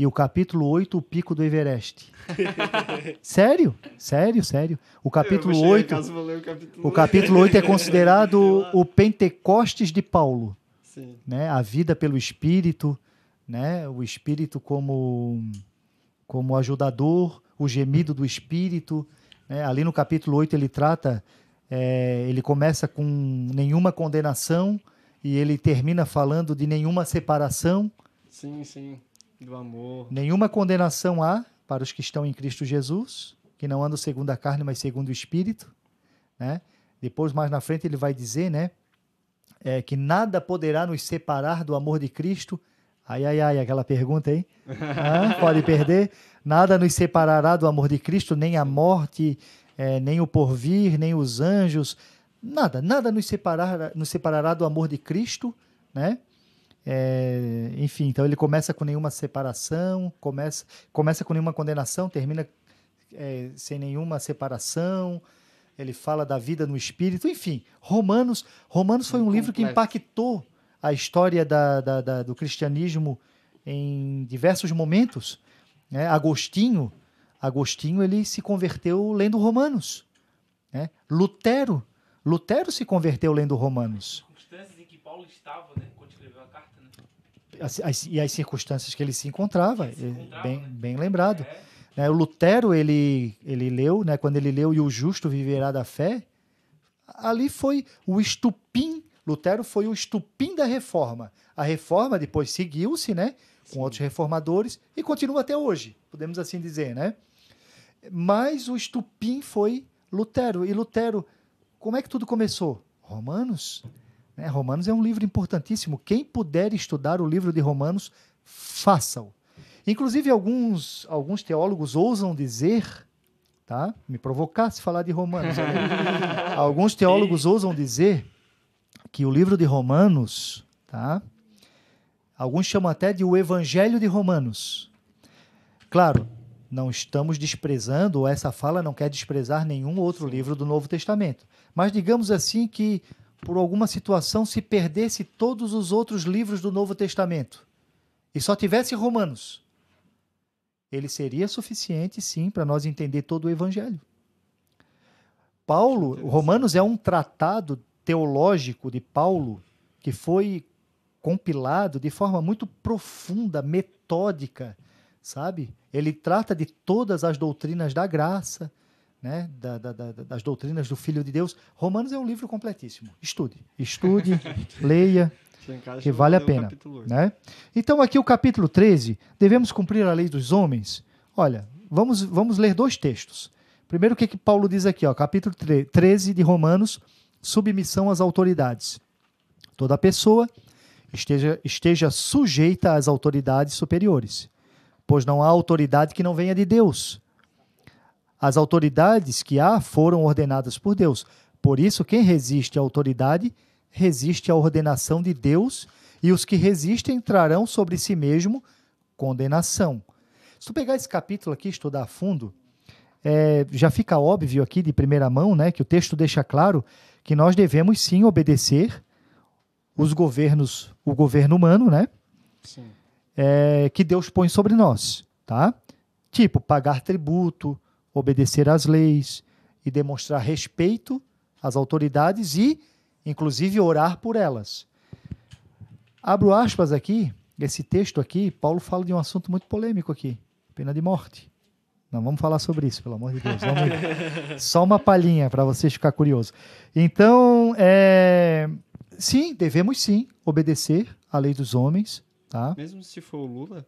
E o capítulo 8, o pico do Everest. sério? Sério, sério. O capítulo Eu vou chegar em 8, casa, vou ler o capítulo o capítulo 8 é considerado o Pentecostes de Paulo. Sim. né, a vida pelo Espírito, né, o Espírito como, como ajudador, o gemido do Espírito. né, ali no capítulo 8 ele trata, é, ele começa com nenhuma condenação e ele termina falando de nenhuma separação, Sim, sim. Do amor. nenhuma condenação há para os que estão em Cristo Jesus, que não andam segundo a carne, mas segundo o Espírito. Né? Depois, mais na frente, ele vai dizer né, é, que nada poderá nos separar do amor de Cristo. Ai, ai, ai, aquela pergunta aí. Hã? pode perder. Nada nos separará do amor de Cristo, nem a morte, é, nem o porvir, nem os anjos, nada, nada nos separará, nos separará do amor de Cristo, né? É, enfim, então ele começa com nenhuma separação, começa, começa com nenhuma condenação, termina é, sem nenhuma separação. Ele fala da vida no espírito, enfim. Romanos, Romanos foi um livro que impactou a história da, da, da, do cristianismo em diversos momentos. Né? Agostinho, Agostinho ele se converteu lendo Romanos. Né? Lutero, Lutero se converteu lendo Romanos. Circunstâncias em que Paulo estava, né? Quando escreveu a carta, né? As, as, e as circunstâncias que ele se encontrava, Ele se encontrava, bem, né? bem lembrado. É. Né, o Lutero, ele, ele leu, né, quando ele leu E o Justo Viverá da Fé, ali foi o estupim, Lutero foi o estupim da reforma. A reforma depois seguiu-se, né, com outros reformadores, e continua até hoje, podemos assim dizer, né? Mas o estupim foi Lutero. E Lutero, como é que tudo começou? Romanos. Né? Romanos é um livro importantíssimo. Quem puder estudar o livro de Romanos, faça-o. Inclusive, alguns, alguns teólogos ousam dizer, tá? Me provocasse falar de Romanos. alguns teólogos ousam dizer que o livro de Romanos, tá? Alguns chamam até de o Evangelho de Romanos. Claro, não estamos desprezando, ou essa fala não quer desprezar nenhum outro livro do Novo Testamento. Mas digamos assim que, por alguma situação, se perdesse todos os outros livros do Novo Testamento e só tivesse Romanos, ele seria suficiente, sim, para nós entender todo o Evangelho. Paulo, Romanos é um tratado teológico de Paulo que foi compilado de forma muito profunda, metódica, sabe? Ele trata de todas as doutrinas da graça, né? Da- da- da- das doutrinas do Filho de Deus. Romanos é um livro completíssimo. Estude, estude, leia, que vale a pena. né? Então aqui o capítulo 13, devemos cumprir a lei dos homens. Olha, vamos, vamos ler dois textos. Primeiro o que, que Paulo diz aqui, ó, capítulo tre- 13 de Romanos, submissão às autoridades. Toda pessoa esteja, esteja sujeita às autoridades superiores, pois não há autoridade que não venha de Deus. As autoridades que há foram ordenadas por Deus. Por isso, quem resiste à autoridade resiste à ordenação de Deus, e os que resistem trarão sobre si mesmo condenação. Se tu pegar esse capítulo aqui estudar a fundo, é, já fica óbvio aqui de primeira mão, né, que o texto deixa claro que nós devemos sim obedecer os governos, o governo humano, né, é, que Deus põe sobre nós, tá? Tipo, pagar tributo, obedecer às leis e demonstrar respeito às autoridades e, inclusive, orar por elas. Abro aspas aqui, esse texto aqui, Paulo fala de um assunto muito polêmico aqui, pena de morte. Não vamos falar sobre isso, pelo amor de Deus. Vamos- Só uma palhinha para vocês ficar curiosos. Então, é, sim, devemos sim obedecer à lei dos homens, tá? Mesmo se for o Lula,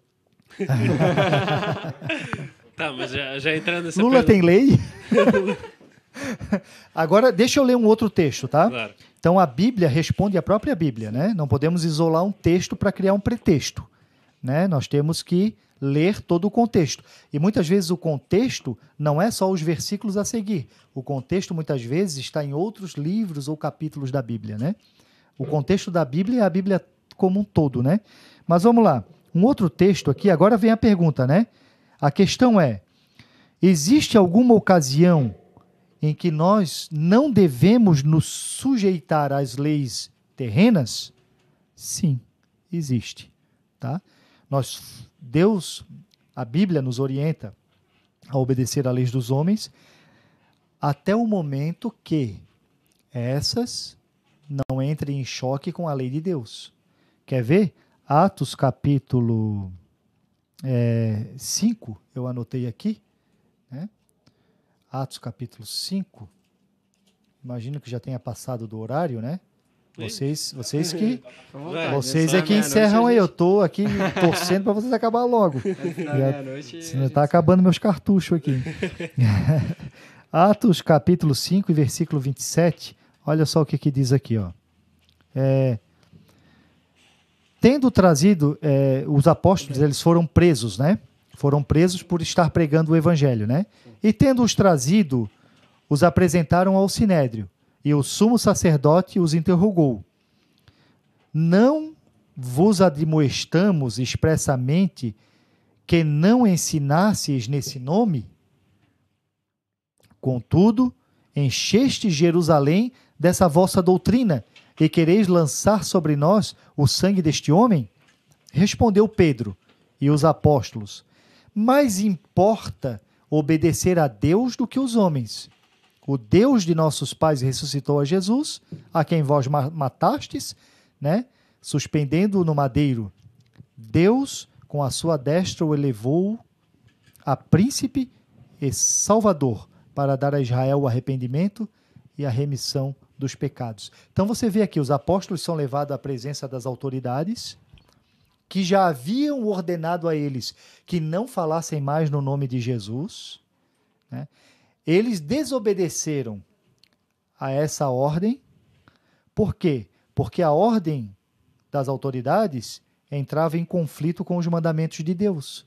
Tá, mas já, já entrando nessa Lula pergunta- tem lei? Agora, deixa eu ler um outro texto, tá? Claro. Então, a Bíblia responde à própria Bíblia, né? Não podemos isolar um texto para criar um pretexto, né? Nós temos que ler todo o contexto. E muitas vezes o contexto não é só os versículos a seguir. O contexto, muitas vezes, está em outros livros ou capítulos da Bíblia, né? O contexto da Bíblia é a Bíblia como um todo, né? Mas vamos lá. Um outro texto aqui, agora vem a pergunta, né? A questão é: existe alguma ocasião em que nós não devemos nos sujeitar às leis terrenas? Sim, existe, tá? Nós Deus, a Bíblia nos orienta a obedecer às leis dos homens até o momento que essas não entrem em choque com a lei de Deus. Quer ver? Atos capítulo 5, eu anotei aqui, né? Atos capítulo 5. Imagino que já tenha passado do horário, né? Vocês, vocês que, vontade. vocês é que encerram aí. Eu tô aqui torcendo para vocês acabar logo. Já- está acabando meus cartuchos aqui. Atos capítulo 5 e versículo 27. Olha só o que, que diz aqui, ó. É, tendo trazido é, os apóstolos, eles foram presos, né? Foram presos por estar pregando o evangelho, né? E tendo os trazido, os apresentaram ao sinédrio. E o sumo sacerdote os interrogou: Não vos admoestamos expressamente que não ensinasseis nesse nome? Contudo, encheste Jerusalém dessa vossa doutrina e quereis lançar sobre nós o sangue deste homem? Respondeu Pedro e os apóstolos: Mais importa obedecer a Deus do que os homens. O Deus de nossos pais ressuscitou a Jesus, a quem vós matastes, né? suspendendo-o no madeiro. Deus, com a sua destra, o elevou a príncipe e salvador para dar a Israel o arrependimento e a remissão dos pecados. Então você vê aqui, os apóstolos são levados à presença das autoridades que já haviam ordenado a eles que não falassem mais no nome de Jesus. Né? Eles desobedeceram a essa ordem. Por quê? Porque a ordem das autoridades entrava em conflito com os mandamentos de Deus.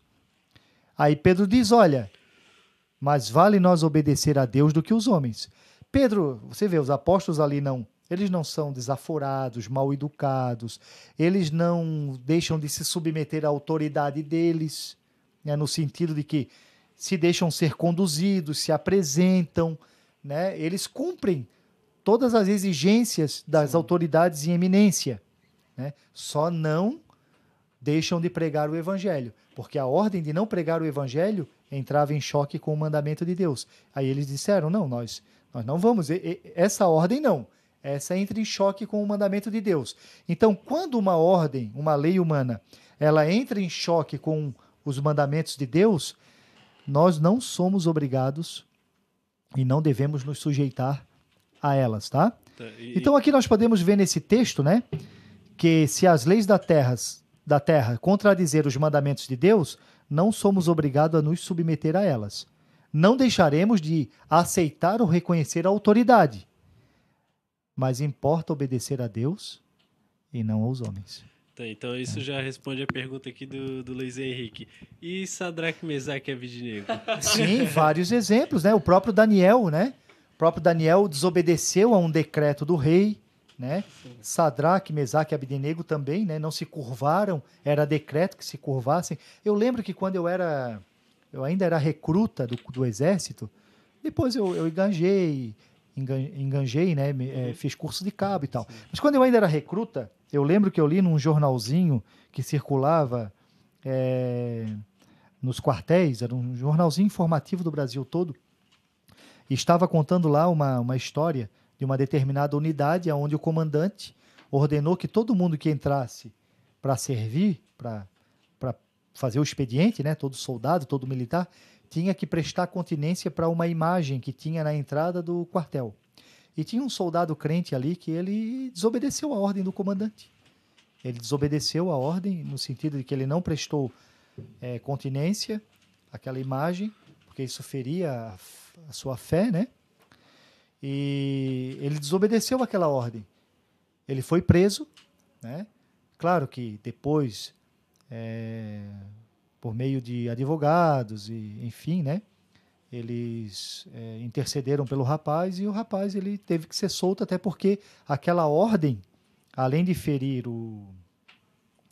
Aí Pedro diz: Olha, mas vale nós obedecer a Deus do que os homens. Pedro, você vê, os apóstolos ali não, eles não são desaforados, mal educados, eles não deixam de se submeter à autoridade deles, né, no sentido de que se deixam ser conduzidos, se apresentam, né, eles cumprem todas as exigências das Sim. autoridades em eminência, né, só não deixam de pregar o evangelho, porque a ordem de não pregar o evangelho entrava em choque com o mandamento de Deus. Aí eles disseram: não, nós nós não vamos, essa ordem não. Essa entra em choque com o mandamento de Deus. Então, quando uma ordem, uma lei humana, ela entra em choque com os mandamentos de Deus, nós não somos obrigados e não devemos nos sujeitar a elas, tá? tá. Então aqui nós podemos ver nesse texto, né, que se as leis da terra, da terra contradizer os mandamentos de Deus, não somos obrigados a nos submeter a elas não deixaremos de aceitar ou reconhecer a autoridade. Mas importa obedecer a Deus e não aos homens. Tá, então isso é. já responde a pergunta aqui do, do Luiz Henrique. E Sadraque, Mesaque e Abidinego? Sim, vários exemplos, né? O próprio Daniel, né? O próprio Daniel desobedeceu a um decreto do rei, né? Sadraque, Mesaque e Abidinego também, né? Não se curvaram, era decreto que se curvassem. Eu lembro que quando eu era eu ainda era recruta do, do exército. Depois eu, eu enganjei, enganjei, né? É, fiz curso de cabo e tal. Sim. Mas quando eu ainda era recruta, eu lembro que eu li num jornalzinho que circulava é, nos quartéis, era um jornalzinho informativo do Brasil todo, e estava contando lá uma, uma história de uma determinada unidade onde o comandante ordenou que todo mundo que entrasse para servir, para fazer o expediente, né, todo soldado, todo militar, tinha que prestar continência para uma imagem que tinha na entrada do quartel. E tinha um soldado crente ali que ele desobedeceu a ordem do comandante. Ele desobedeceu a ordem no sentido de que ele não prestou é, continência àquela imagem, porque isso feria a, a sua fé, né? E ele desobedeceu aquela ordem. Ele foi preso, né? Claro que depois é, por meio de advogados e enfim, né? Eles é, intercederam pelo rapaz e o rapaz ele teve que ser solto até porque aquela ordem, além de ferir o,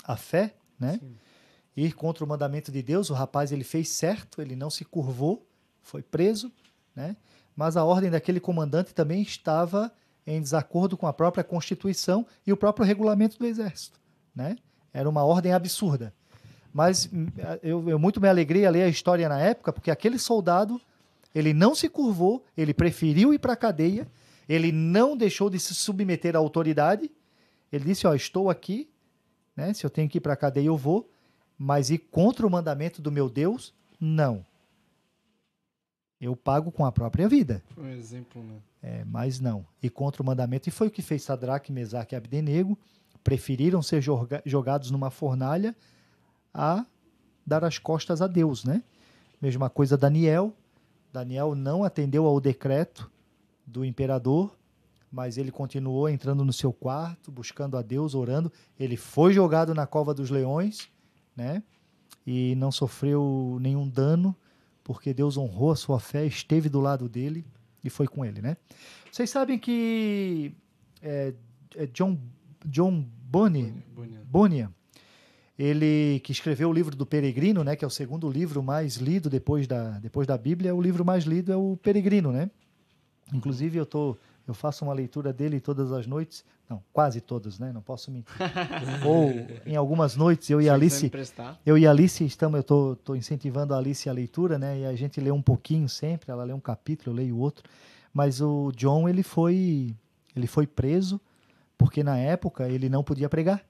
a fé, né? Sim. Ir contra o mandamento de Deus, o rapaz ele fez certo, ele não se curvou, foi preso, né? Mas a ordem daquele comandante também estava em desacordo com a própria Constituição e o próprio regulamento do Exército, né? Era uma ordem absurda. Mas hum, eu, eu muito me alegrei a ler a história na época, porque aquele soldado, ele não se curvou, ele preferiu ir para a cadeia, ele não deixou de se submeter à autoridade. Ele disse: Ó, estou aqui, né? se eu tenho que ir para a cadeia, eu vou, mas ir contra o mandamento do meu Deus, não. Eu pago com a própria vida. Um exemplo, né? É, mas não. E contra o mandamento. E foi o que fez Sadraque, Mesaque e Abdenego preferiram ser jogados numa fornalha a dar as costas a Deus, né? Mesma coisa Daniel. Daniel não atendeu ao decreto do imperador, mas ele continuou entrando no seu quarto, buscando a Deus, orando. Ele foi jogado na cova dos leões, né? E não sofreu nenhum dano, porque Deus honrou a sua fé, esteve do lado dele e foi com ele, né? Vocês sabem que é, é John, John Bunyan, Bunyan, ele que escreveu o livro do Peregrino, né, que é o segundo livro mais lido depois da, depois da Bíblia, o livro mais lido é o Peregrino, né? Inclusive eu tô eu faço uma leitura dele todas as noites. Não, quase todas, né? Não posso mentir. Ou em algumas noites eu e a Alice, eu e a Alice estamos, eu estou tô, tô incentivando a Alice a leitura, né? E a gente lê um pouquinho sempre. Ela lê um capítulo, eu leio outro. Mas o John ele foi ele foi preso porque na época ele não podia pregar.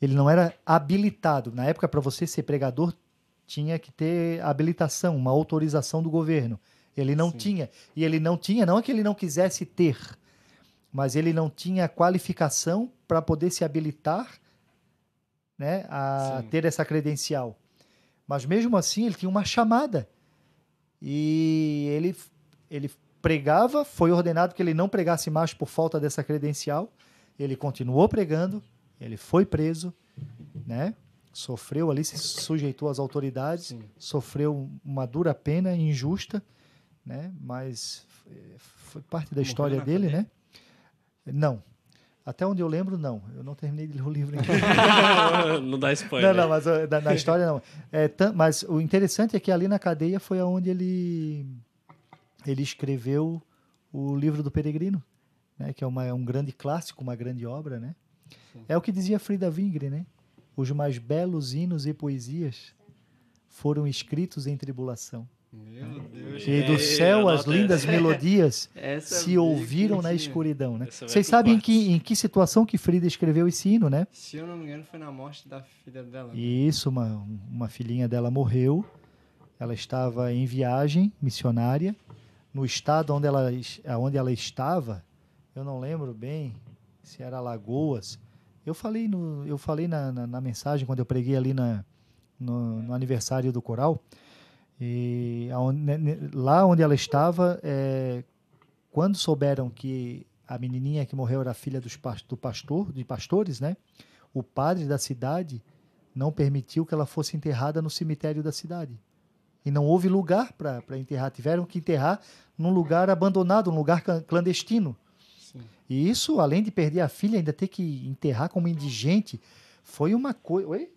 Ele não era habilitado. Na época para você ser pregador tinha que ter habilitação, uma autorização do governo. Ele não Sim. tinha. E ele não tinha, não é que ele não quisesse ter, mas ele não tinha qualificação para poder se habilitar né, a Sim. ter essa credencial. Mas mesmo assim, ele tinha uma chamada. E ele, ele pregava, foi ordenado que ele não pregasse mais por falta dessa credencial. Ele continuou pregando, ele foi preso, né? Sofreu ali, se sujeitou às autoridades, Sim. sofreu uma dura pena injusta né? Mas eh, foi parte da história dele, né? Não. Até onde eu lembro, não. Eu não terminei de ler o livro não dá spoiler. Não, não, mas na, na história não. É, mas o interessante é que ali na cadeia foi onde ele, ele escreveu o livro do Peregrino, né? que é uma, um grande clássico, uma grande obra. Né? É o que dizia Frida Wingre, né? Os mais belos hinos e poesias foram escritos em tribulação. Meu Deus. E do céu as lindas melodias se ouviram na escuridão, né? Vocês sabem em que, em que situação que Frida escreveu esse hino, né? Se eu não me engano, foi na morte da filha dela. Né? Isso, uma, uma filhinha dela morreu. Ela estava em viagem missionária. No estado onde ela, onde ela estava, eu não lembro bem se era Lagoas. Eu falei, no, eu falei na, na, na mensagem, quando eu preguei ali na, no, no aniversário do coral, e lá onde ela estava, é, quando souberam que a menininha que morreu era filha dos, do pastor, de pastores, né? O padre da cidade não permitiu que ela fosse enterrada no cemitério da cidade. E não houve lugar para enterrar. Tiveram que enterrar num lugar abandonado, num lugar clandestino. Sim. E isso, além de perder a filha, ainda ter que enterrar como indigente, foi uma coisa. Oi?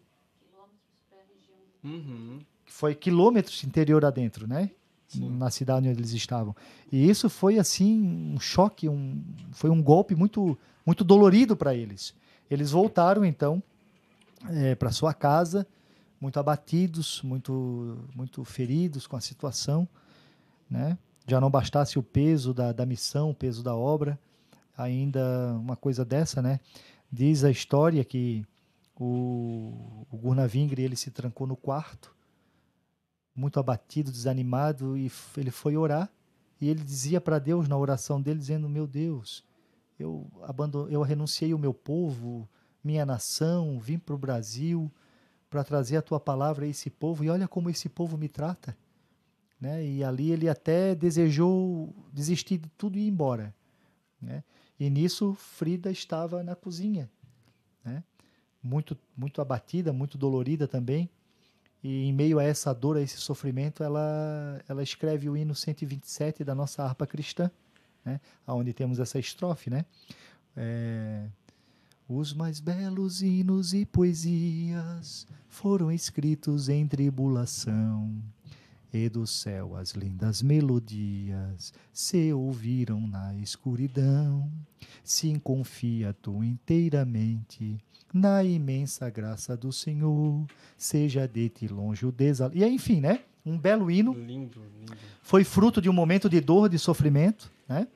Uhum foi quilômetros interior adentro, né? Sim. Na cidade onde eles estavam. E isso foi assim um choque, um, foi um golpe muito, muito dolorido para eles. Eles voltaram então é, para sua casa, muito abatidos, muito, muito feridos com a situação, né? Já não bastasse o peso da, da missão, o peso da obra, ainda uma coisa dessa, né? Diz a história que o, o Gurnavingre ele se trancou no quarto muito abatido, desanimado, e ele foi orar. E ele dizia para Deus na oração dele, dizendo: Meu Deus, eu, eu renunciei o meu povo, minha nação, vim para o Brasil para trazer a tua palavra a esse povo, e olha como esse povo me trata. Né? E ali ele até desejou desistir de tudo e ir embora. Né? E nisso Frida estava na cozinha, né? muito, muito abatida, muito dolorida também. E em meio a essa dor, a esse sofrimento, ela, ela escreve o hino 127 da nossa harpa cristã, né? onde temos essa estrofe, né? É, os mais belos hinos e poesias foram escritos em tribulação, e do céu as lindas melodias se ouviram na escuridão. Se confia tu inteiramente na imensa graça do Senhor, seja de ti longe o desalento. E enfim, né? Um belo hino. Lindo, lindo. Foi fruto de um momento de dor, de sofrimento, né?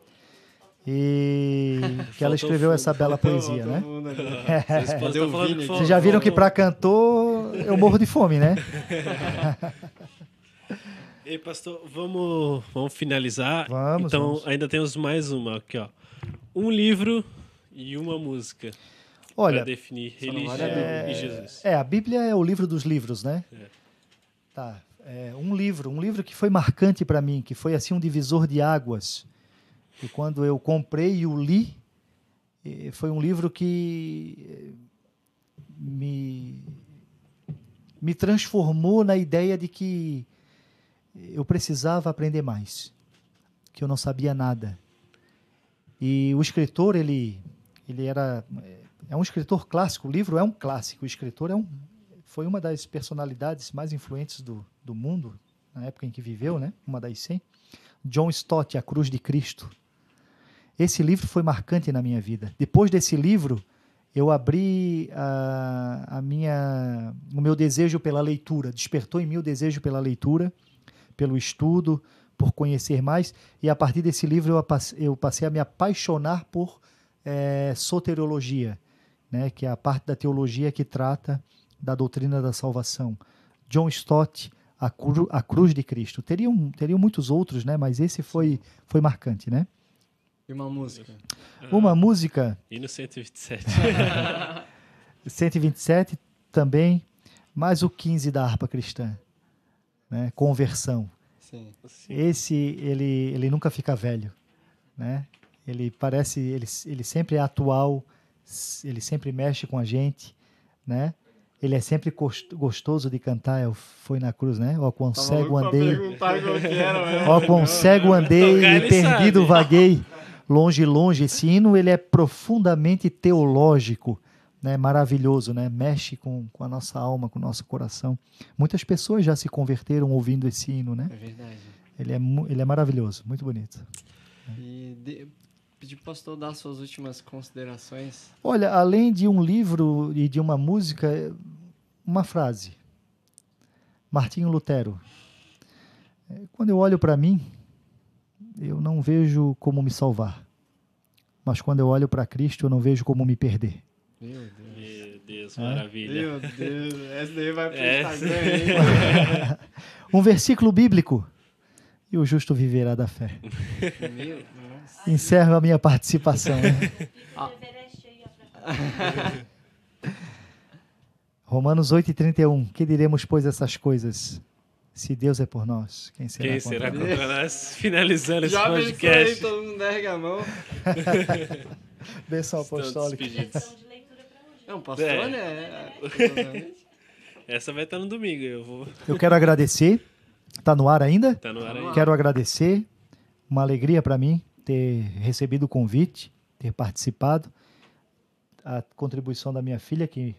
E que ela escreveu essa bela poesia, né? Vocês já viram que para cantor eu morro de fome, né? Ei, pastor, vamos, vamos finalizar. Vamos. Então, vamos. ainda temos mais uma aqui, ó. Um livro e uma música. Olha, para definir religião é, e Jesus. É, a Bíblia é o livro dos livros, né? É. Tá. É, um livro, um livro que foi marcante para mim, que foi assim um divisor de águas. E quando eu comprei e o li, foi um livro que me me transformou na ideia de que eu precisava aprender mais. que eu não sabia nada. E o escritor, ele, ele era é um escritor clássico, o livro é um clássico, o escritor é um, foi uma das personalidades mais influentes do, do mundo, na época em que viveu, né? uma das 100. John Stott, A Cruz de Cristo. Esse livro foi marcante na minha vida. Depois desse livro, eu abri a, a minha, o meu desejo pela leitura, despertou em mim o desejo pela leitura, pelo estudo, por conhecer mais, e a partir desse livro eu, passei a me apaixonar por é, soteriologia, né, que é a parte da teologia que trata da doutrina da salvação. John Stott, a, cru, a cruz de Cristo. Teriam, teriam muitos outros, né, mas esse foi, foi marcante, né? E uma música? Uma música... E no 127. 127 também, mais o 15 da harpa cristã, né? Conversão. Sim. Esse, ele, ele nunca fica velho, né? Ele parece, ele, ele sempre é atual, ele sempre mexe com a gente, né? Ele é sempre gostoso de cantar, é foi na cruz, né? Ó quão cego andei, ó quão cego andei e perdido vaguei, longe, longe. Esse hino ele é profundamente teológico, né? Maravilhoso, né? Mexe com, com a nossa alma, com o nosso coração. Muitas pessoas já se converteram ouvindo esse hino, né? É verdade. Ele é, ele é maravilhoso, muito bonito. E de, pedir para o pastor dar suas últimas considerações. Olha, além de um livro e de uma música, uma frase. Martinho Lutero. É, quando eu olho para mim, eu não vejo como me salvar. Mas quando eu olho para Cristo, eu não vejo como me perder. Meu Deus. Meu Deus, maravilha. Meu Deus, essa daí vai pro é. Instagram, um versículo bíblico. E o justo viverá da fé. Meu Encerro a minha participação. Né? Romanos 8 e 31. Que diremos, pois, essas coisas? Se Deus é por nós, quem será, quem contra, será nós? contra nós? Finalizando esse Já podcast. Já todo mundo erga a mão. Benção apostólica. Não, pastor, é. né? Essa vai estar no domingo. Eu, vou... eu quero agradecer. Está no ar ainda? Está no ar ainda. Quero agradecer. Uma alegria para mim ter recebido o convite, ter participado, a contribuição da minha filha que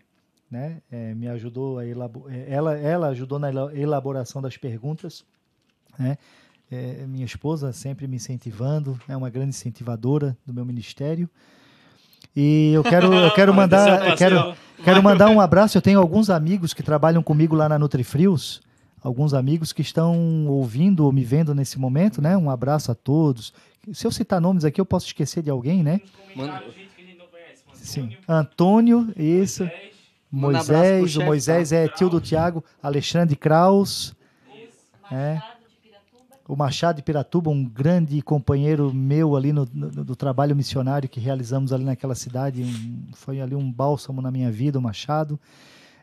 né, é, me ajudou a elabor... É, ela, ela ajudou na elaboração das perguntas, né? É, minha esposa sempre me incentivando, é uma grande incentivadora do meu ministério. E eu quero, eu quero mandar, eu quero, quero mandar um abraço. Eu tenho alguns amigos que trabalham comigo lá na Nutrifrios, alguns amigos que estão ouvindo ou me vendo nesse momento, né? Um abraço a todos. Se eu citar nomes aqui, eu posso esquecer de alguém, né? Manda... Sim. Antônio, isso. Moisés, o Moisés tá? é tio do Tiago, Alexandre Kraus. É. O Machado de Piratuba, um grande companheiro meu ali no, no, do trabalho missionário que realizamos ali naquela cidade. Um, foi ali um bálsamo na minha vida, o Machado.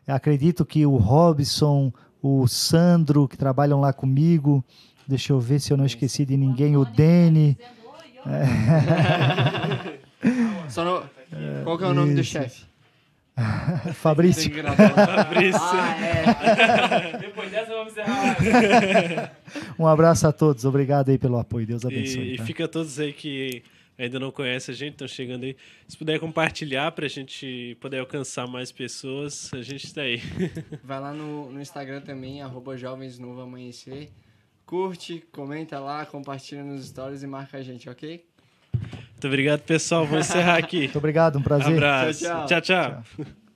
Acredito que o Robson, o Sandro, que trabalham lá comigo, Deixa eu ver se eu não esqueci de ninguém. O Dene. É. No... Qual que é o nome Isso. do chefe? Fabrício. Fabrício. Ah, é. Depois dessa vamos encerrar. um abraço a todos. Obrigado aí pelo apoio. Deus abençoe. E, tá? e fica a todos aí que ainda não conhecem a gente, estão chegando aí. Se puder compartilhar para a gente poder alcançar mais pessoas, a gente está aí. Vai lá no, no Instagram também, arroba Jovens Novo Amanhecer curte, comenta lá, compartilha nos stories e marca a gente, ok? Muito obrigado, pessoal. Vou encerrar aqui. Muito obrigado, um prazer. Abraço. tchau. tchau. tchau. tchau.